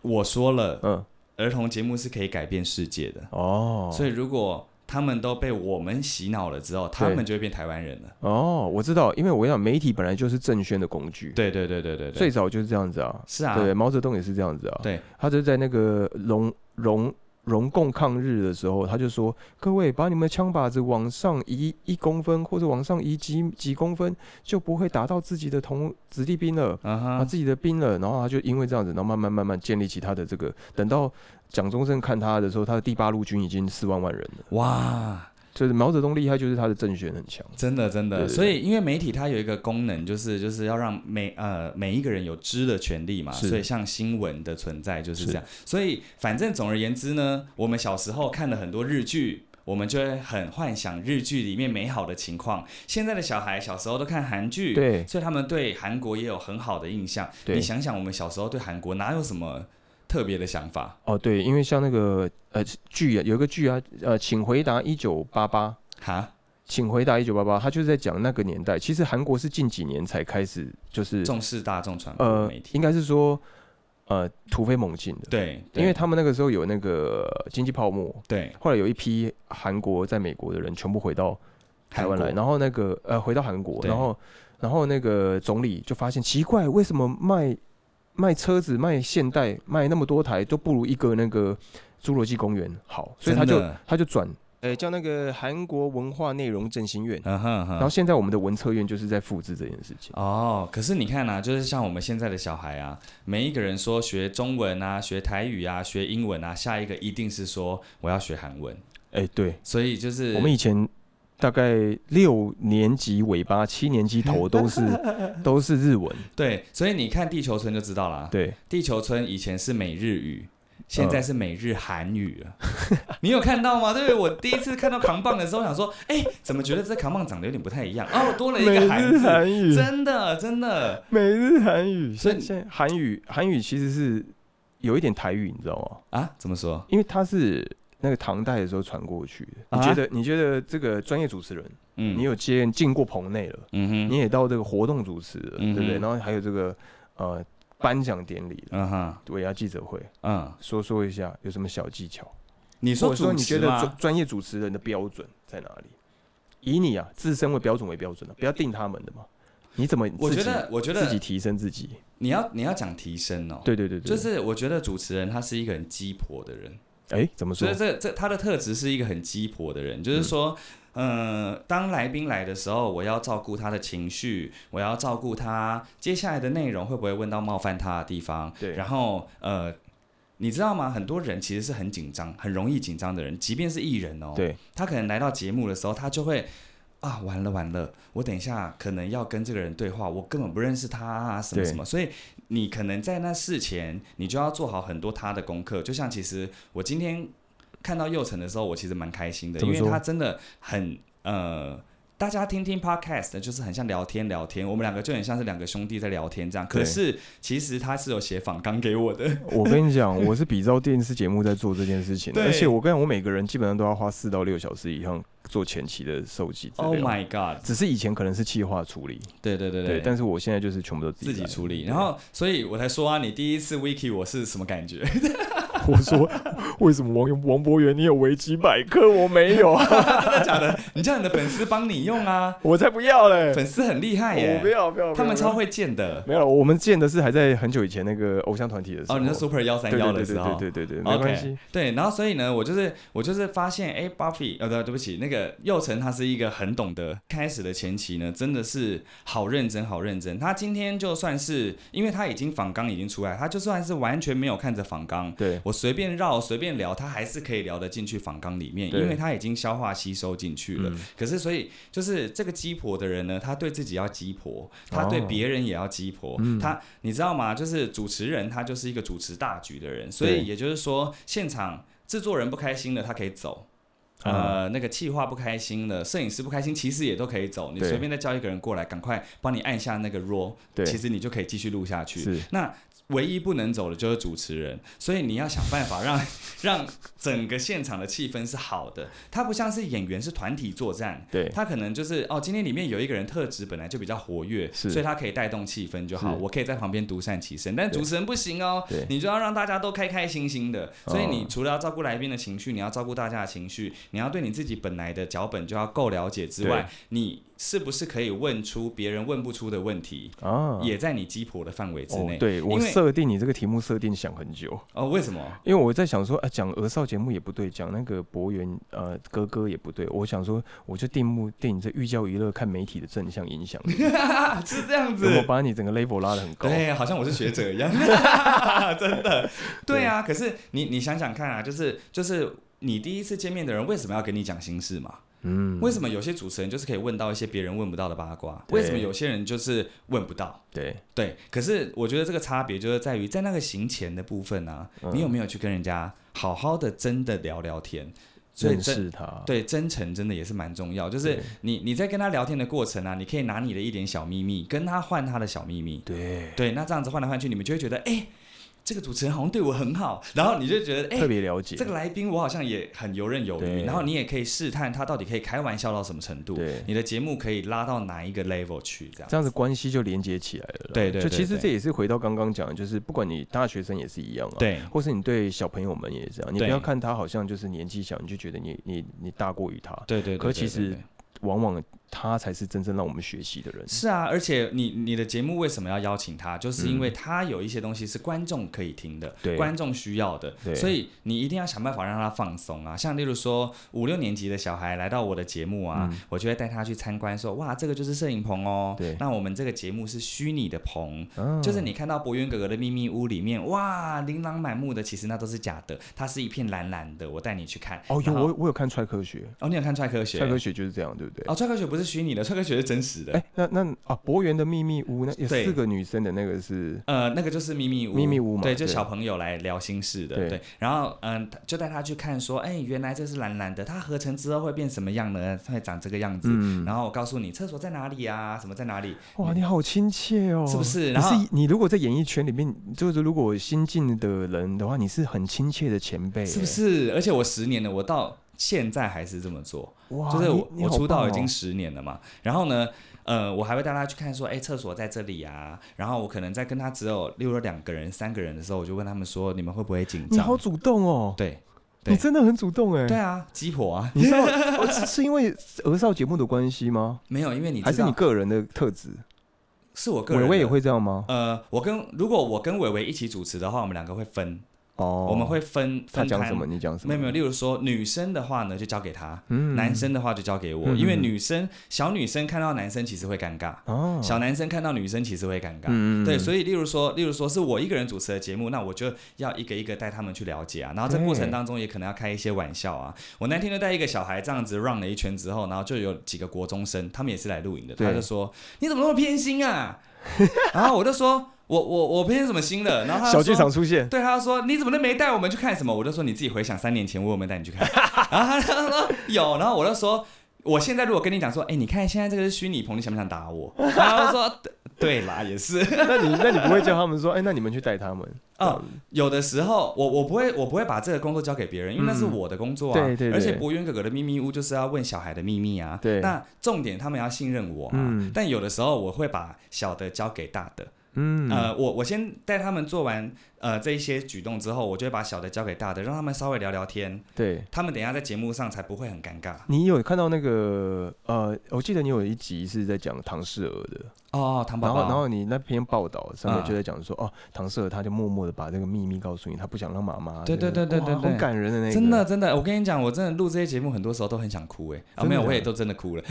我说了，嗯儿童节目是可以改变世界的，哦，所以如果他们都被我们洗脑了之后，他们就会变台湾人了。哦，我知道，因为我跟你讲媒体本来就是政宣的工具，对对对对对对，最早就是这样子啊，是啊，对，毛泽东也是这样子啊，对。他就在那个容容容共抗日的时候，他就说：各位把你们的枪把子往上移一公分，或者往上移几几公分，就不会打到自己的同子弟兵了。嗯啊，哼，自己的兵了，然后他就因为这样子，然后慢慢慢慢建立起他的这个。等到蒋中正看他的时候，他的第八路军已经四万万人了。哇，就是毛泽东厉害，就是他的政权很强。真的真的，对对对所以因为媒体它有一个功能，就是就是要让每呃每一个人有知的权利嘛，所以像新闻的存在就是是这样。所以反正总而言之呢，我们小时候看了很多日剧。我们就会很幻想日剧里面美好的情况。现在的小孩小时候都看韩剧，对所以他们对韩国也有很好的印象。你想想，我们小时候对韩国哪有什么特别的想法？哦，对，因为像那个呃剧啊，有一个剧啊，呃，请回答一九八八。哈，请回答一九八八，他就是在讲那个年代。其实韩国是近几年才开始，就是重视大众传播呃媒，体。应该是说呃突飞猛进的，对，对因为他们那个时候有那个经济泡沫，对后来有一批韩国在美国的人全部回到台湾来，然后那个呃回到韩国，然后然后那个总理就发现奇怪，为什么卖卖车子卖现代卖那么多台都不如一个那个侏罗纪公园好，所以他就他就转。呃，叫那个韩国文化内容振兴院，嗯哼然后哼。现在我们的文策院就是在复制这件事情。哦，可是你看啊，就是像我们现在的小孩啊，每一个人说学中文啊、学台语啊、学英文啊，下一个一定是说我要学韩文。哎、对，所以就是我们以前大概六年级尾巴、七年级头都是 都是日文。对，所以你看地球村就知道啦。对，地球村以前是美日语，现在是美日韩语了。你有看到吗？对，我第一次看到扛棒的时候，想说，哎、怎么觉得这扛棒长得有点不太一样？哦，多了一个韩字。语真的，真的，美日韩语，所以现现在韩语韩语其实是有一点台语，你知道吗？啊？怎么说？因为它是那个唐代的时候传过去的。啊你觉得？你觉得这个专业主持人，嗯，你有接进过棚内了，嗯哼，你也到这个活动主持了，嗯对不对？然后还有这个呃颁奖典礼了，嗯哼，尾牙记者会，嗯，说说一下有什么小技巧？你说或者说你觉得专专业主持人的标准在哪里？以你啊自身为标准为标准啊，不要定他们的嘛。你怎么我觉得，我觉得自己提升自己？你要你要讲提升哦，对对对对，就是我觉得主持人他是一个很鸡婆的人，哎，怎么说所以？这这他的特质是一个很鸡婆的人，就是说。呃，当来宾来的时候，我要照顾他的情绪，我要照顾他接下来的内容会不会问到冒犯他的地方。对然后呃，你知道吗？很多人其实是很紧张，很容易紧张的人，即便是艺人哦，对，他可能来到节目的时候，他就会啊，完了完了，我等一下可能要跟这个人对话，我根本不认识他啊，什么什么，所以你可能在那事前，你就要做好很多他的功课。就像其实我今天看到佑成的时候，我其实蛮开心的，因为他真的很呃。大家听听 podcast 就是很像聊天聊天，我们两个就很像是两个兄弟在聊天这样。可是其实他是有写访纲给我的，我跟你讲，我是比照电视节目在做这件事情而且我跟你讲，我每个人基本上都要花四到六小时以上做前期的收集资料。Oh my god！只是以前可能是企划处理，对对对对，但是我现在就是全部都自己来处理。然后，所以我才说啊，你第一次 wiki 我是什么感觉？我说，为什么王王博源你有维基百科，我没有啊？真的假的？你叫你的粉丝帮你用啊，我才不要嘞！粉丝很厉害耶，要不要，不要他们超会建的。没有，我们见的是还在很久以前那个偶像团体的时候。哦，你说 Super 幺三幺的时候，对对对对，没关系。对，然后所以呢，我就是我就是发现，哎，Buffy，呃，对，对不起，那个佑成他是一个很懂得开始的前期呢，真的是好认真，好认真。他今天就算是，因为他已经仿纲已经出来，他就算是完全没有看着仿纲，对我随便绕随便聊，他还是可以聊得进去访纲里面，因为他已经消化吸收进去了。嗯可是所以就是这个鸡婆的人呢，他对自己要鸡婆，他对哦别人也要鸡婆。嗯他你知道吗？就是主持人他就是一个主持大局的人，所以也就是说，现场制作人不开心了，他可以走。啊呃，那个气话不开心了，摄影师不开心，其实也都可以走。你随便再叫一个人过来，赶快帮你按下那个 roll，对其实你就可以继续录下去。那唯一不能走的就是主持人，所以你要想办法让 让整个现场的气氛是好的。它不像是演员是团体作战，对。他可能就是哦，今天里面有一个人特质本来就比较活跃，所以他可以带动气氛就好。我可以在旁边独善其身，但主持人不行哦，你就要让大家都开开心心的。所以你哦除了要照顾来宾的情绪，你要照顾大家的情绪，你要对你自己本来的脚本就要够了解之外，你是不是可以问出别人问不出的问题，啊，也在你鸡婆的范围之内。哦，对我设定你这个题目设定想很久，哦，为什么？因为我在想说，啊，讲儿少节目也不对，讲那个博源呃哥哥也不对，我想说，我就定目定你这寓教于乐，看媒体的正向影响，是这样子。我把你整个 level 拉的很高？对，好像我是学者一样，真的。对啊，可是你你想想看啊，就是就是你第一次见面的人为什么要跟你讲心事嘛？嗯，为什么有些主持人就是可以问到一些别人问不到的八卦？为什么有些人就是问不到？对，对，可是我觉得这个差别就是在于在那个行前的部分啊，嗯你有没有去跟人家好好的真的聊聊天？认识他，对，真诚真的也是蛮重要。就是你你在跟他聊天的过程啊，你可以拿你的一点小秘密跟他换他的小秘密。对，对，那这样子换来换去，你们就会觉得，哎、这个主持人好像对我很好，然后你就觉得，哎、特别了解。这个来宾我好像也很游刃有余，然后你也可以试探他到底可以开玩笑到什么程度，对。你的节目可以拉到哪一个 level 去，这样。这样子关系就连接起来了啦。对对就其实这也是回到刚刚讲的，就是不管你大学生也是一样啊，，对。或是你对小朋友们也是这样，你不要看他好像就是年纪小，你就觉得你你你大过于他，对对对可其实往往他才是真正让我们学习的人。是啊，而且你你的节目为什么要邀请他？就是因为嗯他有一些东西是观众可以听的，对观众需要的，对所以你一定要想办法让他放松啊。像例如说五六年级的小孩来到我的节目啊，嗯我就会带他去参观说哇，这个就是摄影棚哦。对那我们这个节目是虚拟的棚，啊就是你看到博渊哥哥的秘密屋里面，哇，琳琅满目的，其实那都是假的，它是一片蓝蓝的。我带你去看。哦，有我我有看《踹科学哦，你有看《踹科学》？踹科学就是这样，对不对？哦，《踹科学》不是虚拟的，《踹科学》是真实的。哎，那那啊，博源的秘密屋，那有四个女生的那个是呃，那个就是秘密屋，秘密屋嘛对，就小朋友来聊心事的，对。然后，嗯、就带他去看，说，哎、原来这是蓝蓝的，它合成之后会变什么样呢？它会长这个样子。然后我告诉你，厕所在哪里啊？什么在哪里？哇，你好亲切哦，是不是你是你如果在演艺圈里面，就是如果新进的人的话，你是很亲切的前辈，是不？是？而且我十年了，我到现在还是这么做，哇，就是我我出道已经十年了嘛。然后呢，呃，我还会带他去看，说，哎、厕所在这里啊。然后我可能在跟他只有例如说两个人、三个人的时候，我就问他们说，你们会不会紧张？你好主动哦，对对你真的很主动哎，对啊，鸡婆啊，你知道 哦是是因为儿少节目的关系吗？没有，因为你还是你个人的特质？是我个人。伟伟也会这样吗？呃，我跟如果我跟伟伟一起主持的话，我们两个会分，哦，我们会分分摊他讲什么，你讲什么？没有没有，例如说女生的话呢，就交给他；嗯。男生的话就交给我，嗯。因为女生小女生看到男生其实会尴尬，哦，小男生看到女生其实会尴尬。嗯对，所以以例如说，例如说是我一个人主持的节目，那我就要一个一个带他们去了解啊，然后在过程对当中也可能要开一些玩笑啊。我那天就带一个小孩这样子 run 了一圈之后，然后就有几个国中生，他们也是来录影的，他就说你怎么那么偏心啊？然后我就说我我我偏什么新的？然后他就小剧场出现，对，他说你怎么都没带我们去看什么？我就说你自己回想三年前我有没有带你去看？然后他说有，然后我就说我现在如果跟你讲说，哎，你看现在这个是虚拟棚，你想不想打我？然后他说对对啦，也是。那你那你不会叫他们说，哎，那你们去带他们？哦有的时候我我不会我不会把这个工作交给别人，因为那是我的工作啊。对对对而且博渊哥哥的秘密屋就是要问小孩的秘密啊。对那重点他们要信任我嘛。嗯但有的时候我会把小的交给大的。嗯，呃，我我先带他们做完呃这一些举动之后，我就会把小的交给大的，让他们稍微聊聊天，对。他们等一下在节目上才不会很尴尬。你有看到那个呃，我记得你有一集是在讲唐氏儿的，哦，唐宝然后然。后你那篇报道上面嗯就在讲说，哦，唐氏儿他就默默的把这个秘密告诉你，他不想让妈妈。对对对对对对哇好感人的那个，真的真的，我跟你讲，我真的录这些节目，很多时候都很想哭哎，啊没有，我也都真的哭了。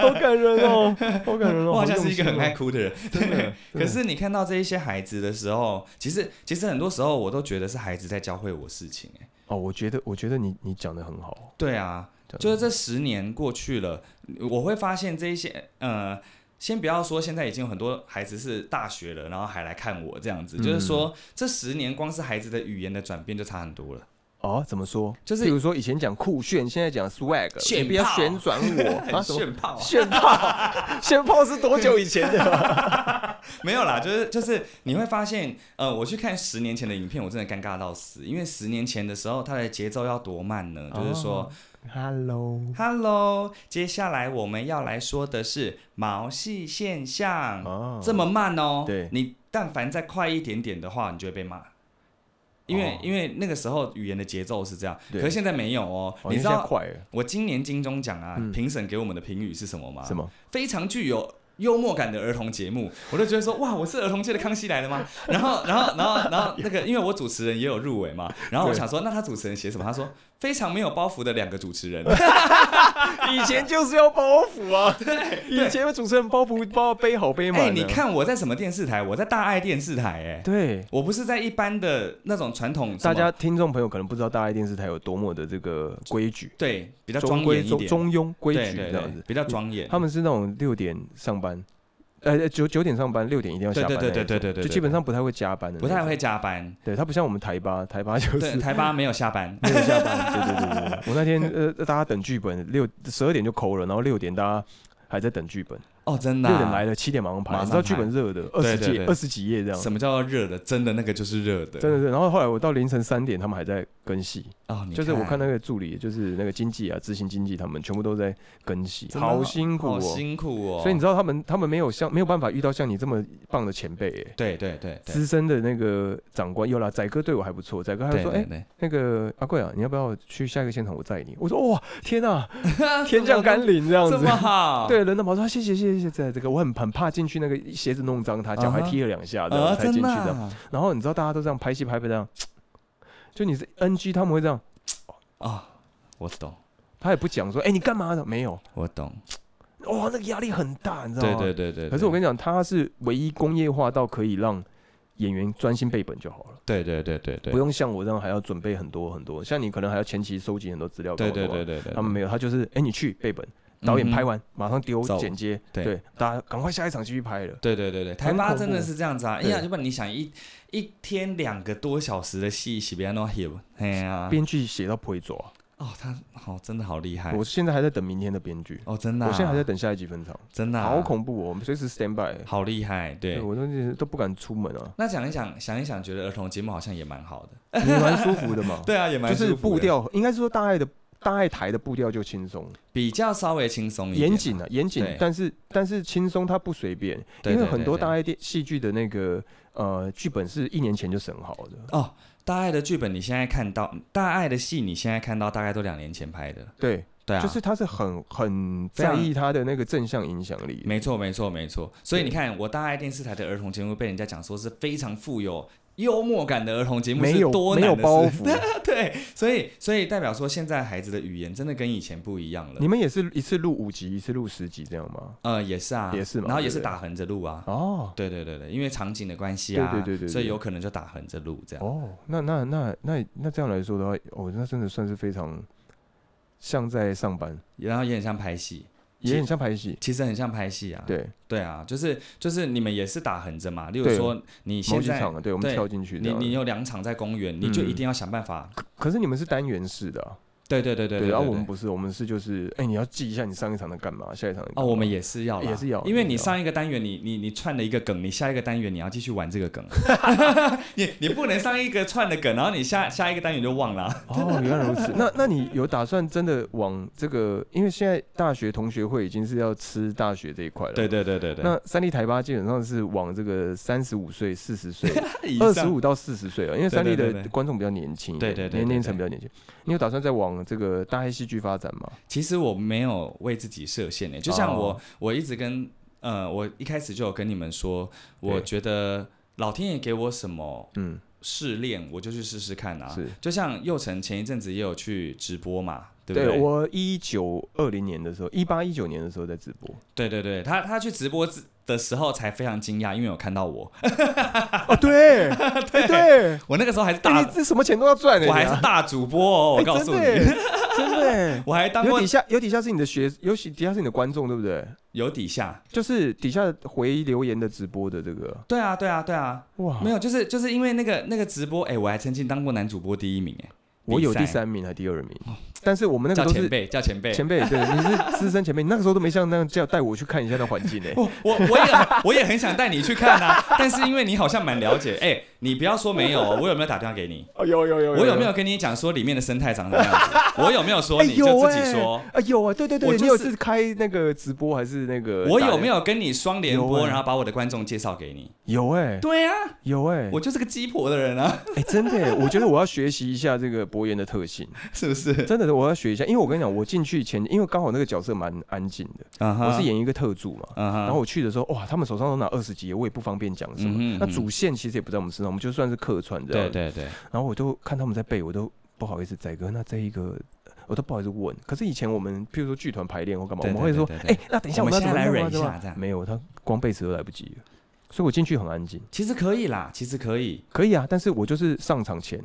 好感人哦，好感人哦，我好像是一个很爱哭的人，真的。可是你看到这一些孩子的时候，其实其实很多时候我都觉得是孩子在教会我事情哎。哦，我觉得我觉得你你讲的很好，对啊，就是这十年过去了，我会发现这一些呃。先不要说，现在已经有很多孩子是大学了，然后还来看我这样子，就是嗯说这十年光是孩子的语言的转变就差很多了。哦，怎么说？就是比如说以前讲酷炫，现在讲 swag，炫你不要旋转我 啊，什么炫炮、啊，炫炮？炫炮是多久以前的啊？没有啦，就是就是你会发现，呃，我去看十年前的影片，我真的尴尬到死，因为十年前的时候，它的节奏要多慢呢？就是说、哦，Hello，Hello，接下来我们要来说的是毛细现象，哦，这么慢哦。对你但凡再快一点点的话，你就会被骂。因为、哦因为那个时候语言的节奏是这样，可是现在没有哦。你知道快我今年金钟奖啊，嗯评审给我们的评语是什么吗？什么？非常具有幽默感的儿童节目，我就觉得说，哇，我是儿童界的康熙来了吗？然后，然后，然后，然后那个，因为我主持人也有入围嘛，然后我想说，那他主持人写什么？他说非常没有包袱的两个主持人，以前就是要包袱啊，对以前的主持人包袱包背好背满哎、的。你看我在什么电视台？我在大爱电视台、哎，对。我不是在一般的那种传统，大家听众朋友可能不知道大爱电视台有多么的这个规矩，对比较中规中庄严一点，中庸规矩这样子。对比较庄严。他们是那种六点上班，呃九九点上班，六点一定要下班对对对对对对对就基本上不太会加班的，不太会。加班，对他不像我们台八，台八就对，是台八没有下班，没有下班。对对对对对，我那天呃大家等剧本，六十二点就抠了，然后六点大家还在等剧本，哦，真的、啊。六点来了，七点马上拍，你知道剧本拍热的，二十对对页二十几页这样，什么叫做热的？真的那个就是热的，真的是。然后后来我到凌晨三点，他们还在更戏，哦，就是我看那个助理，就是那个经济啊、执行经济，他们全部都在跟戏，好辛苦好哦。辛苦哦。所以你知道他们他们没有像没有办法遇到像你这么棒的前辈哎。对对对对，资深的那个长官有啦，仔哥对我还不错，仔哥还会说，哎、那个阿贵啊，你要不要去下一个现场，我载你？我说哇，天啊，天降甘霖这样子这。么好，对，人都跑说谢谢谢谢谢谢，这个我很很怕进去那个鞋子弄脏他，脚还踢了两下，这啊，样才进去这样。啊然后你知道大家都这样拍戏拍拍这样，就你是 NG，他们会这样，啊，我懂，他也不讲说，哎、你干嘛的？没有，我懂，哇，那个压力很大，你知道吗？对对对。跟可是我跟你讲，他是唯一工业化到可以让演员专心背本就好了。对对对对对，不用像我这样还要准备很多很多，像你可能还要前期收集很多资料。对对对，对对，他们没有，他就是哎、你去背本，导演拍完。完、马上丢走剪接，对对，大家赶快下一场继续拍了。对对对对，台很恐八真的是这样子啊！哎对呀，要不然你想一一天两个多小时的戏，写不要弄 hip？哎呀，编剧写到不会做啊，哦，他好，真的好厉害我现在还在等明天的编剧，哦，真的啊，我现在还在等下一集分场，真的啊好恐怖哦，我们随时 stand by。好厉害，对。我都是都不敢出门啊，那想一想，想一想，觉得儿童节目好像也蛮好的。也蛮舒服的嘛。对啊，也蛮就是步调，应该是说大爱的大爱台的步调就轻松，比较稍微轻松一点。严谨啊，严谨，但是但是轻松它不随便，对因为很多大爱电戏剧的那个呃剧本是一年前就审好的，哦，大爱的剧本你现在看到，大爱的戏你现在看到大概都两年前拍的。对对啊，就是他是很很在意他的那个正向影响力的。没错，没错，没错。所以你看，我大爱电视台的儿童节目被人家讲说是非常富有幽默感的儿童节目，是没有没有多难的。包袱，对，所以所以代表说，现在孩子的语言真的跟以前不一样了你。们也是一次录五集，一次录十集这样吗？呃，也是啊，也是嘛然后也是打横着录啊。哦对对对对，因为场景的关系啊，对对对对对所以有可能就打横着录这样。哦，那那那那那这样来说的话，哦，那真的算是非常像在上班，然后也很像拍戏，也很像拍戏。其实很像拍戏啊。对，对啊，就是就是你们也是打横着嘛。例如说，你现在对，我们对跳进去。你你有两场在公园，你就嗯一定要想办法。可是你们是单元式的啊，对对对对对，然后我们不是，我们是就是，哎，你要记一下你上一场在干嘛，下一场哦，我们也是要啦，也是要因为你上一个单元你你你串了一个梗，你下一个单元你要继续玩这个梗，你你不能上一个串的梗，然后你下下一个单元就忘了啊。哦，原来如此。那那你有打算真的往这个？因为现在大学同学会已经是要吃大学这一块了。对。对对对对，那三立台八基本上是往这个三十五岁、四十岁、以上二十五到四十岁了，因为三立的对对对对观众比较年轻一点，对对对对年龄层比较年轻。你有打算再往这个大黑戏剧发展吗？其实我没有为自己设限呢，就像我、哦我一直跟呃我一开始就有跟你们说，我觉得老天爷给我什么嗯，试炼，我就去试试看啊。是。就像佑成前一阵子也有去直播嘛，对不对？我一九二零年的时候，一八一九年的时候在直播。对对对，他他去直播之的时候才非常惊讶，因为有看到我，哦，对 对。对，我那个时候还是哎大，你这什么钱都要赚的，我还是大主播哦，我哎告诉你，真的。我还当过有底下有底下是你的学，有底底下是你的观众，对不对？有底下，就是底下回留言的直播的这个，对啊对啊对啊，哇，没有，就是就是因为那个那个直播，哎，我还曾经当过男主播第一名，哎，我有第三。名还第二名，但是我们那个都是叫前辈叫前辈，前辈，对，你是资深前辈，你那个时候都没像那样叫带我去看一下那环境呢。我我我也我也很想带你去看啊，但是因为你好像蛮了解，哎、你不要说没有哦，我有没有打电话给你？哦，有有有我有没有？跟你讲说里面的生态长什么样子？我有没有说哎，你就自己说？啊，有啊，对对对，我就是你有是开那个直播还是那个？我有没有？跟你双联播，然后把我的观众介绍给你？有哎，对啊，有哎，我就是个鸡婆的人啊，哎，真的耶，我觉得我要学习一下这个博言的特性，是不是？真的，我要学一下，因为我跟你讲，我进去前，因为刚好那个角色蛮安静的，嗯我是，演一个特助嘛，然后我去的时候，哇，他们手上都拿二十几页，我也不方便讲什么。那主线其实也不在我们身上，我们就算是客串这样。对。对对，然后我就看他们在背，我都不好意思，仔哥，那这一个我都不好意思问。可是以前我们，譬如说剧团排练或干嘛，对我们会说，哎，那等一下我们们要怎么现在来弄啊 run 一下这样没有，他光背词都来不及了，所以我进去很安静。其实可以啦，其实可以。可以啊，但是我就是上场前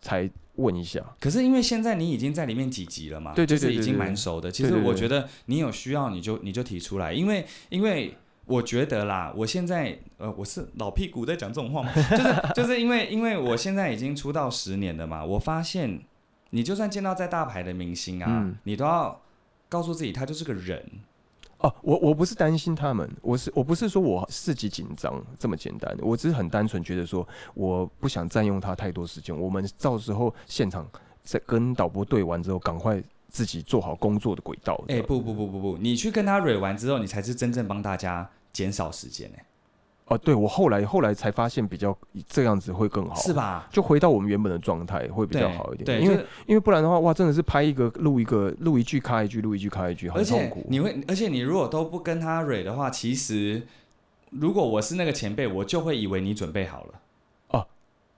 才问一下。可是因为现在你已经在里面几集了嘛，对对就是已经对对对蛮熟的。其实对对对我觉得你有需要你就你就提出来，因为因为我觉得啦，我现在呃我是老屁股在讲这种话嘛，就是就是因为因为我现在已经出道十年了嘛，我发现你就算见到再大牌的明星啊，嗯你都要告诉自己他就是个人。哦，我我不是担心他们，我是我不是说我自己紧张这么简单，我只是很单纯觉得说我不想占用他太多时间，我们到时候现场在跟导播对完之后，赶快自己做好工作的轨道。哎、哎、不不不不不，你去跟他蕊完之后，你才是真正帮大家减少时间哎、哦，对我后来后来才发现比较这样子会更好，是？吧？就回到我们原本的状态会比较好一点，对，因为因为不然的话，哇，真的是拍一个录一个录一句卡一句，录一句卡一句，很痛苦。你会，而且你如果都不跟他蕊的话，其实如果我是那个前辈，我就会以为你准备好了。哦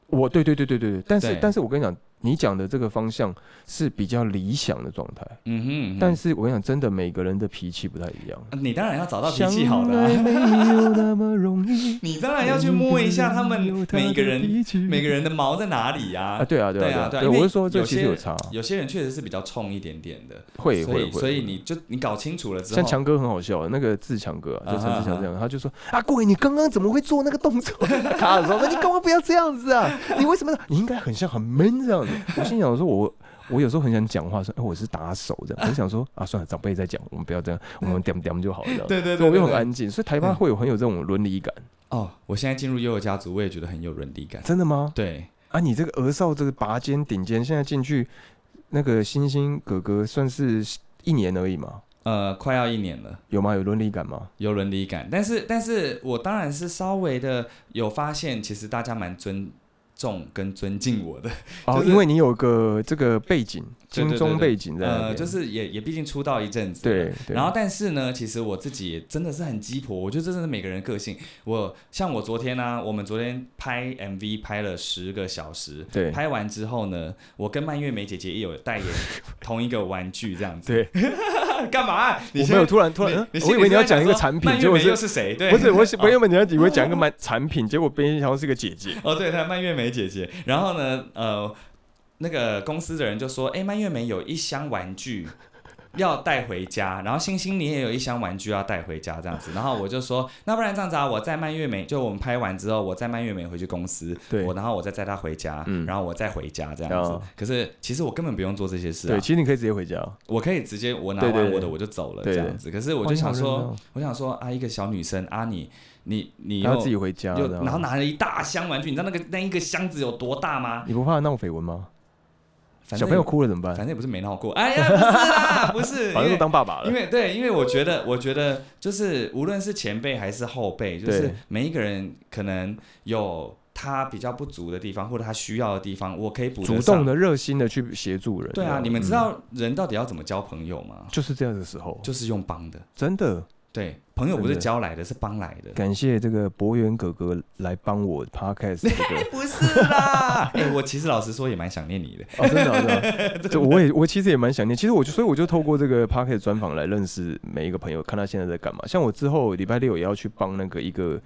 我对对对对对对，但是但是我跟你讲，你讲的这个方向是比较理想的状态，嗯哼嗯哼，但是我跟你讲，真的每个人的脾气不太一样。你当然要找到脾气好的、啊，没有那么容易，你当然要去摸一下他们每一个人每个人的毛在哪里呀、啊，对啊，对对啊，对，啊对啊因为我是说这有些其实有差，有些人确实是比较冲一点点的，会会会。所以你就你搞清楚了之后，像强哥很好笑，那个自强哥啊，就陈志强这样，他就说啊，贵，你刚刚怎么会做那个动作？卡的时候说你干嘛不要这样子啊？你为什么？你应该很像很 man 这样子。我心想说我。我有时候很想讲话，说：“哎、我是打手这样。”我想说：“啊，算了，长辈在讲，我们不要这样，我们点点就好了。”对对对对对又很安静，所以台湾会有很有这种伦理感。哦，我现在进入悠悠家族，我也觉得很有伦理感。真的吗？对，啊，你这个儿少这个拔尖顶尖，现在进去那个星星哥哥算是一年而已嘛，呃，快要一年了。有吗？有伦理感吗？有伦理感，但是但是我当然是稍微的有发现，其实大家蛮尊重跟尊敬我的。哦，就是因为你有个这个背景，金钟背景在，呃，就是也也毕竟出道一阵子，对。对然后，但是呢，其实我自己也真的是很鸡婆，我觉得这真的是每个人个性。我像我昨天呢、我们昨天拍 MV 拍了十个小时，对拍完之后呢，我跟蔓越莓姐姐也有代言同一个玩具，这样子。对，干嘛？你我没有突然突然，我 以为你要讲一个产品，结果是是谁？对，不是我哦我原本你要以为讲一个蛮产品，结果变成好像是个姐姐。哦，对，她蔓越莓姐姐。然后呢，呃，那个公司的人就说：“哎，蔓越莓有一箱玩具要带回家，然后星星你也有一箱玩具要带回家，这样子。”然后我就说：“那不然这样子啊，我在蔓越莓，就我们拍完之后，我在蔓越莓回去公司，对我然后我再载他回家，嗯然后我再回家这样子。哦可是其实我根本不用做这些事啊对，，其实你可以直接回家。我可以直接我拿完我的我就走了这样子。可是我就想说，我想说啊，一个小女生啊，你你你要自己回家，然后拿了一大箱玩具，你知道那个那一个箱子有多大吗？你不怕闹绯闻吗？反正小朋友哭了怎么办？反正也不是没闹过。哎呀，不是啦，不是，反正都当爸爸了因。为对，因为我觉得，我觉得就是无论是前辈还是后辈，就是每一个人可能有他比较不足的地方，或者他需要的地方，我可以补得主上动。的、热心的去协助人。对啊，你们知嗯道人到底要怎么交朋友吗？就是这样的时候，就是用帮的。真的对，朋友不是交来的，是帮来的。感谢这个博源哥哥来帮我 podcast 这个。不是啦，哎、我其实老实说也蛮想念你的。哦，真的啊，真的啊，就我也我其实也蛮想念，其实我就所以我就透过这个 podcast 专访来认识每一个朋友，看他现在在干嘛。像我之后礼拜六也要去帮那个一个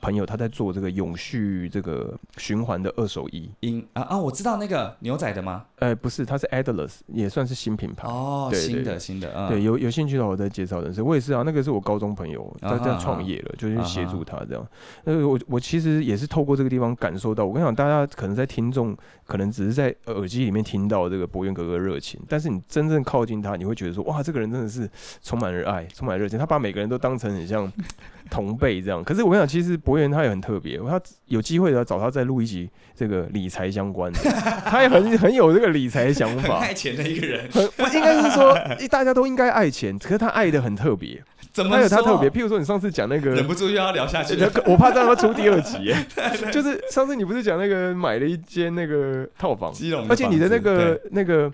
朋友，他在做这个永续这个循环的二手衣。因啊啊，我知道那个牛仔的吗？呃，不是，他是 Adless，也算是新品牌。哦，新的新的，嗯，对，有有兴趣的话我再介绍认识。我也是啊，那个是我高中朋友，他在创业了，就是啊协助他这样。呃，我我其实也是透过这个地方感受到，我跟你讲，大家可能在听众可能只是在耳机里面听到这个博源哥哥热情，但是你真正靠近他，你会觉得说，哇，这个人真的是充满了爱，充满热情。他把每个人都当成很像 同辈这样。可是我跟你讲，其实博源他也很特别，他有机会的找他再录一集这个理财相关的，他也很很有这个理财想法。爱钱的一个人，很不应该是说 大家都应该爱钱，可是他爱的很特别，怎么他有他特别。譬如说你上次讲那个忍，不住又要聊下去。呃我怕这样要出第二集耶，就是上次你不是讲那个买了一间那个套房，基隆，而且你的那个那个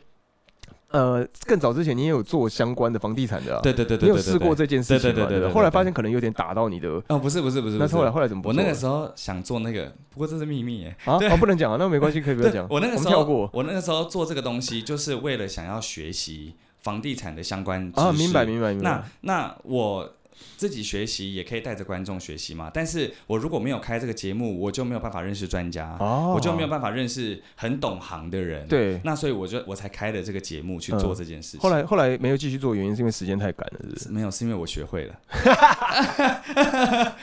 呃更早之前你也有做相关的房地产的啊，对对对对对，你有试过这件事情吗？对对对后来发现可能有点打到你的，哦，不是不是不是，那不是。后来后来怎么不我？那个时候想做那个，不过这是秘密耶。啊？哦不能讲啊，那没关系，可以不要对讲。我那个时候我那个时候做这个东西，就是为了想要学习房地产的相关知识。啊，明白明白明那。那我自己学习也可以带着观众学习嘛。但是我如果没有开这个节目，我就没有办法认识专家，哦，我就没有办法认识很懂行的人。，对。那所以我就我才开了这个节目去做这件事情。后来后来没有继续做，原因是因为时间太赶了，是不是？没有，是因为我学会了。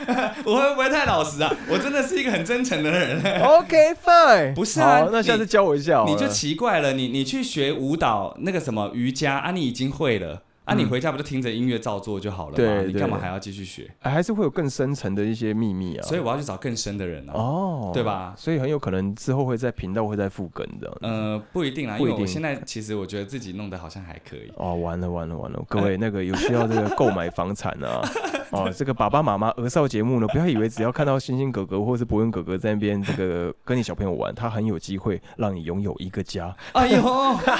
我会不会太老实啊？我真的是一个很真诚的人。OK fine，不是啊那下次教我一下你就奇怪了，你你去学舞蹈那个什么瑜伽啊，你已经会了啊，你嗯回家不就听着音乐照做就好了对嘛？你干嘛还要继续学？哎还是会有更深层的一些秘密啊。所以我要去找更深的人啊。哦，对吧所以很有可能之后会在频道会在复更这样子。呃，不一定啦，因为我现在其实我觉得自己弄得好像还可以。哦，完了完了完了！各位那个有需要这个购买房产啊，哦，这个爸爸妈妈儿少节目呢，不要以为只要看到星星哥哥或是博文哥哥在那边这个 跟你小朋友玩，他很有机会让你拥有一个家，哎呦，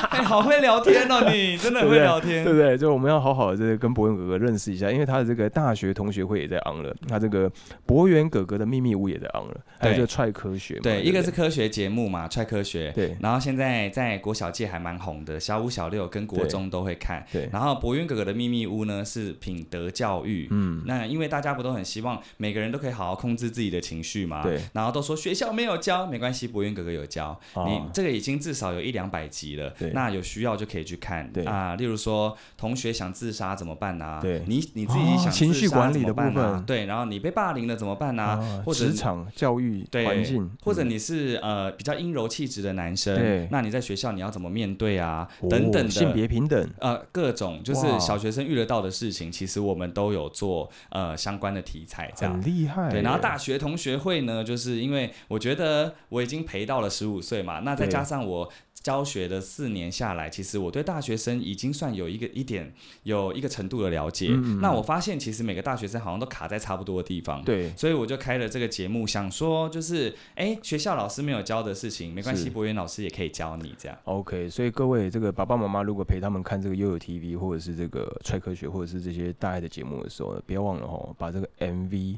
哎，好会聊天哦，你真的很会聊天对。不对？就我们要好好的这个跟博元哥哥认识一下，因为他的这个大学同学会也在 on 了，他这个博源哥哥的秘密屋也在 on 了，还有这个踹科学嘛，对，一个是科学节目嘛，踹科学。对然后现在在国小界还蛮红的，小五、小六跟国中都会看。对，然后博元哥哥的秘密屋呢是品德教育。嗯，那因为大家不都很希望每个人都可以好好控制自己的情绪嘛？对。然后都说学校没有教，没关系，博元哥哥有教。哦你这个已经至少有一两百集了对，那有需要就可以去看。对啊，例如说同学想自杀怎么办啊？对你你自己哦想情绪自杀管理的怎么办部分啊对，然后你被霸凌了怎么办啊？啊或者职场教育对环境，嗯或者你是呃比较阴柔气质的男对生，那你在学校你要怎么面对啊？等哦等的性别平等，呃各种就是小学生遇得到的事情，其实我们都有做做呃相关的题材，这样很厉害。对，然后大学同学会呢，就是因为我觉得我已经陪到了十五岁嘛，那再加上我教学的四年下来，其实我对大学生已经算有一个一点有一个程度的了解。嗯嗯嗯那我发现其实每个大学生好像都卡在差不多的地方。对所以我就开了这个节目，想说就是，哎，学校老师没有教的事情，没关系，博元老师也可以教你这样。OK，所以各位这个爸爸妈妈如果陪他们看这个悠悠 TV 或者是这个踹科学或者是这些大爱的节目的时候呢，不要忘了哦，把这个 MV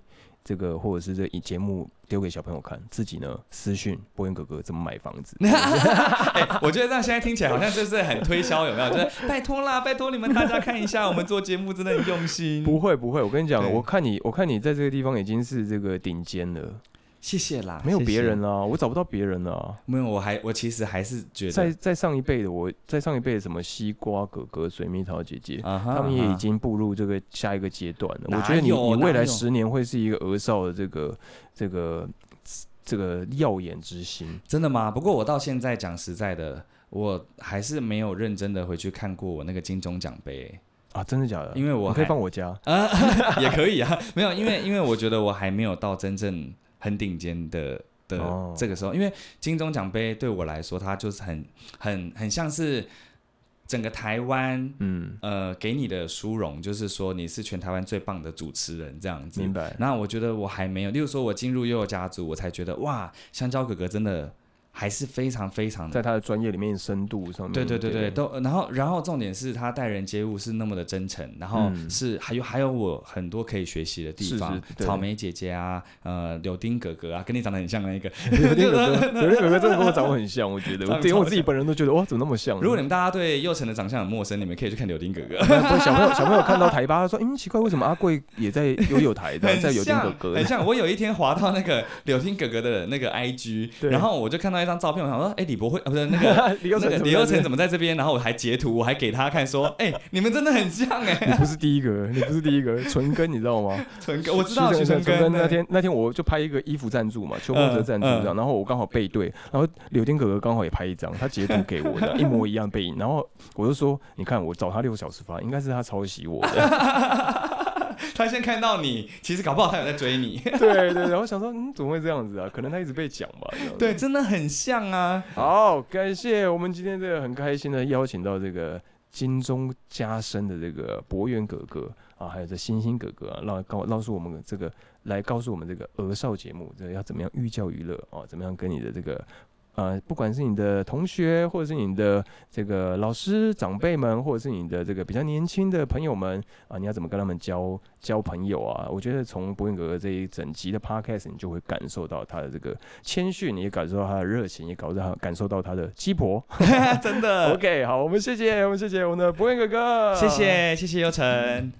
这个或者是这个节目丢给小朋友看，自己呢私讯波音哥哥怎么买房子。哎，我觉得这样现在听起来好像就是很推销，有没有？就是拜托啦，拜托你们大家看一下，我们做节目真的很用心。不会不会，我跟你讲，我看你我看你在这个地方已经是这个顶尖了，谢谢啦，没有别人啦，我找不到别人了。没有，我还我其实还是觉得在在上一辈的我，在上一辈的什么西瓜哥哥、水蜜桃姐姐，他们也已经步入这个下一个阶段了。我哪觉得你你未来十年会是一个额少的这个这个这个耀眼之星。真的吗？不过我到现在讲实在的，我还是没有认真的回去看过我那个金钟奖杯，啊，真的假的？因为我可以还放我家啊。也可以啊，没有，因为因为我觉得我还没有到真正很顶尖的。的哦这个时候，因为金钟奖杯对我来说，它就是很很很像是整个台湾嗯，呃给你的殊荣，就是说你是全台湾最棒的主持人这样子。明白。那我觉得我还没有，例如说我进入悠悠家族，我才觉得哇，香蕉哥哥真的还是非常非常在他的专业里面深度上面，对对对对，都然后然后重点是他待人接物是那么的真诚，然后嗯是还有还有我很多可以学习的地方是是，草莓姐姐啊，呃，柳丁哥哥啊，跟你长得很像的那个。柳丁哥哥，柳丁哥哥真的跟我长得很像，我觉得，连我自己本人都觉得哇，怎么那么像？如果你们大家对佑成的长相很陌生，你们可以去看柳丁哥哥，小朋友，小朋友看到台巴，他说：“嗯，奇怪，为什么阿贵也在悠悠台的，在柳丁哥，哥很像。我有一天滑到那个柳丁哥哥的那个 IG，对然后我就看到一张照片，我想说，哎，李博会啊，不是那个 李佑成那个李佑成怎么在这边？然后我还截图，我还给他看说，哎，你们真的很像哎，这？你不是第一个，你不是第一个，纯根你知道吗？纯根，我知道纯根纯那天那天我就拍一个衣服赞助嘛，秋风泽赞助这样，然后我刚好背对，然后柳丁哥哥刚好也拍一张，他截图给我的，一模一样背影，然后我就说，你看我找他六小时发，应该是他抄袭我的，他先看到你，其实搞不好他有在追你。对对，然后想说，嗯，怎么会这样子啊？可能他一直被讲吧，对，真的很像啊。好，感谢我们今天这个很开心的邀请到这个金钟加深的这个博远哥哥啊，还有这星星哥哥啊，让告告诉我们这个来告诉我们这个儿少节目，这个要怎么样寓教于乐啊，怎么样跟你的这个。呃，不管是你的同学，或者是你的这个老师长辈们，或者是你的这个比较年轻的朋友们啊，你要怎么跟他们交交朋友啊？我觉得从博云哥哥这一整集的 podcast，你就会感受到他的这个谦逊，你也感受到他的热情，也感受到感受到他的鸡婆。真的。OK，好，我们谢谢，我们谢谢我们的博云哥哥，谢。谢谢谢优成。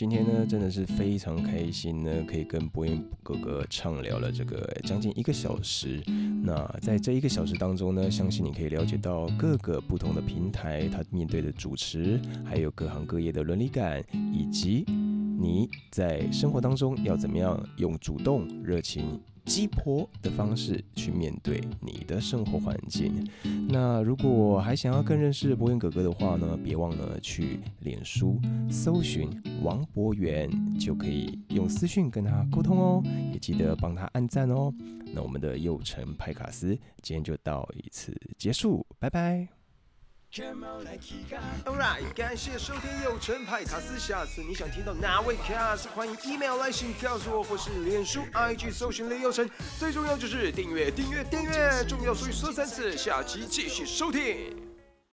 今天呢，真的是非常开心呢，可以跟博彦哥哥畅聊了这个将近一个小时。那在这一个小时当中呢，相信你可以了解到各个不同的平台，他面对的主持，还有各行各业的伦理感，以及你在生活当中要怎么样用主动、热情、鸡婆的方式去面对你的生活环境。那如果还想要更认识博元哥哥的话呢，别忘了去脸书搜寻王博元，就可以用私讯跟他沟通哦，也记得帮他按赞哦。那我们的幼城派卡斯今天就到一次结束，拜拜。Alright，感谢收听有成派卡斯。下次你想听到哪位卡斯，欢迎 email 来信告诉我，或是脸书 IG 搜寻雷有成。最重要就是订阅，订阅，订阅，重要所以说三次。下期继续收听。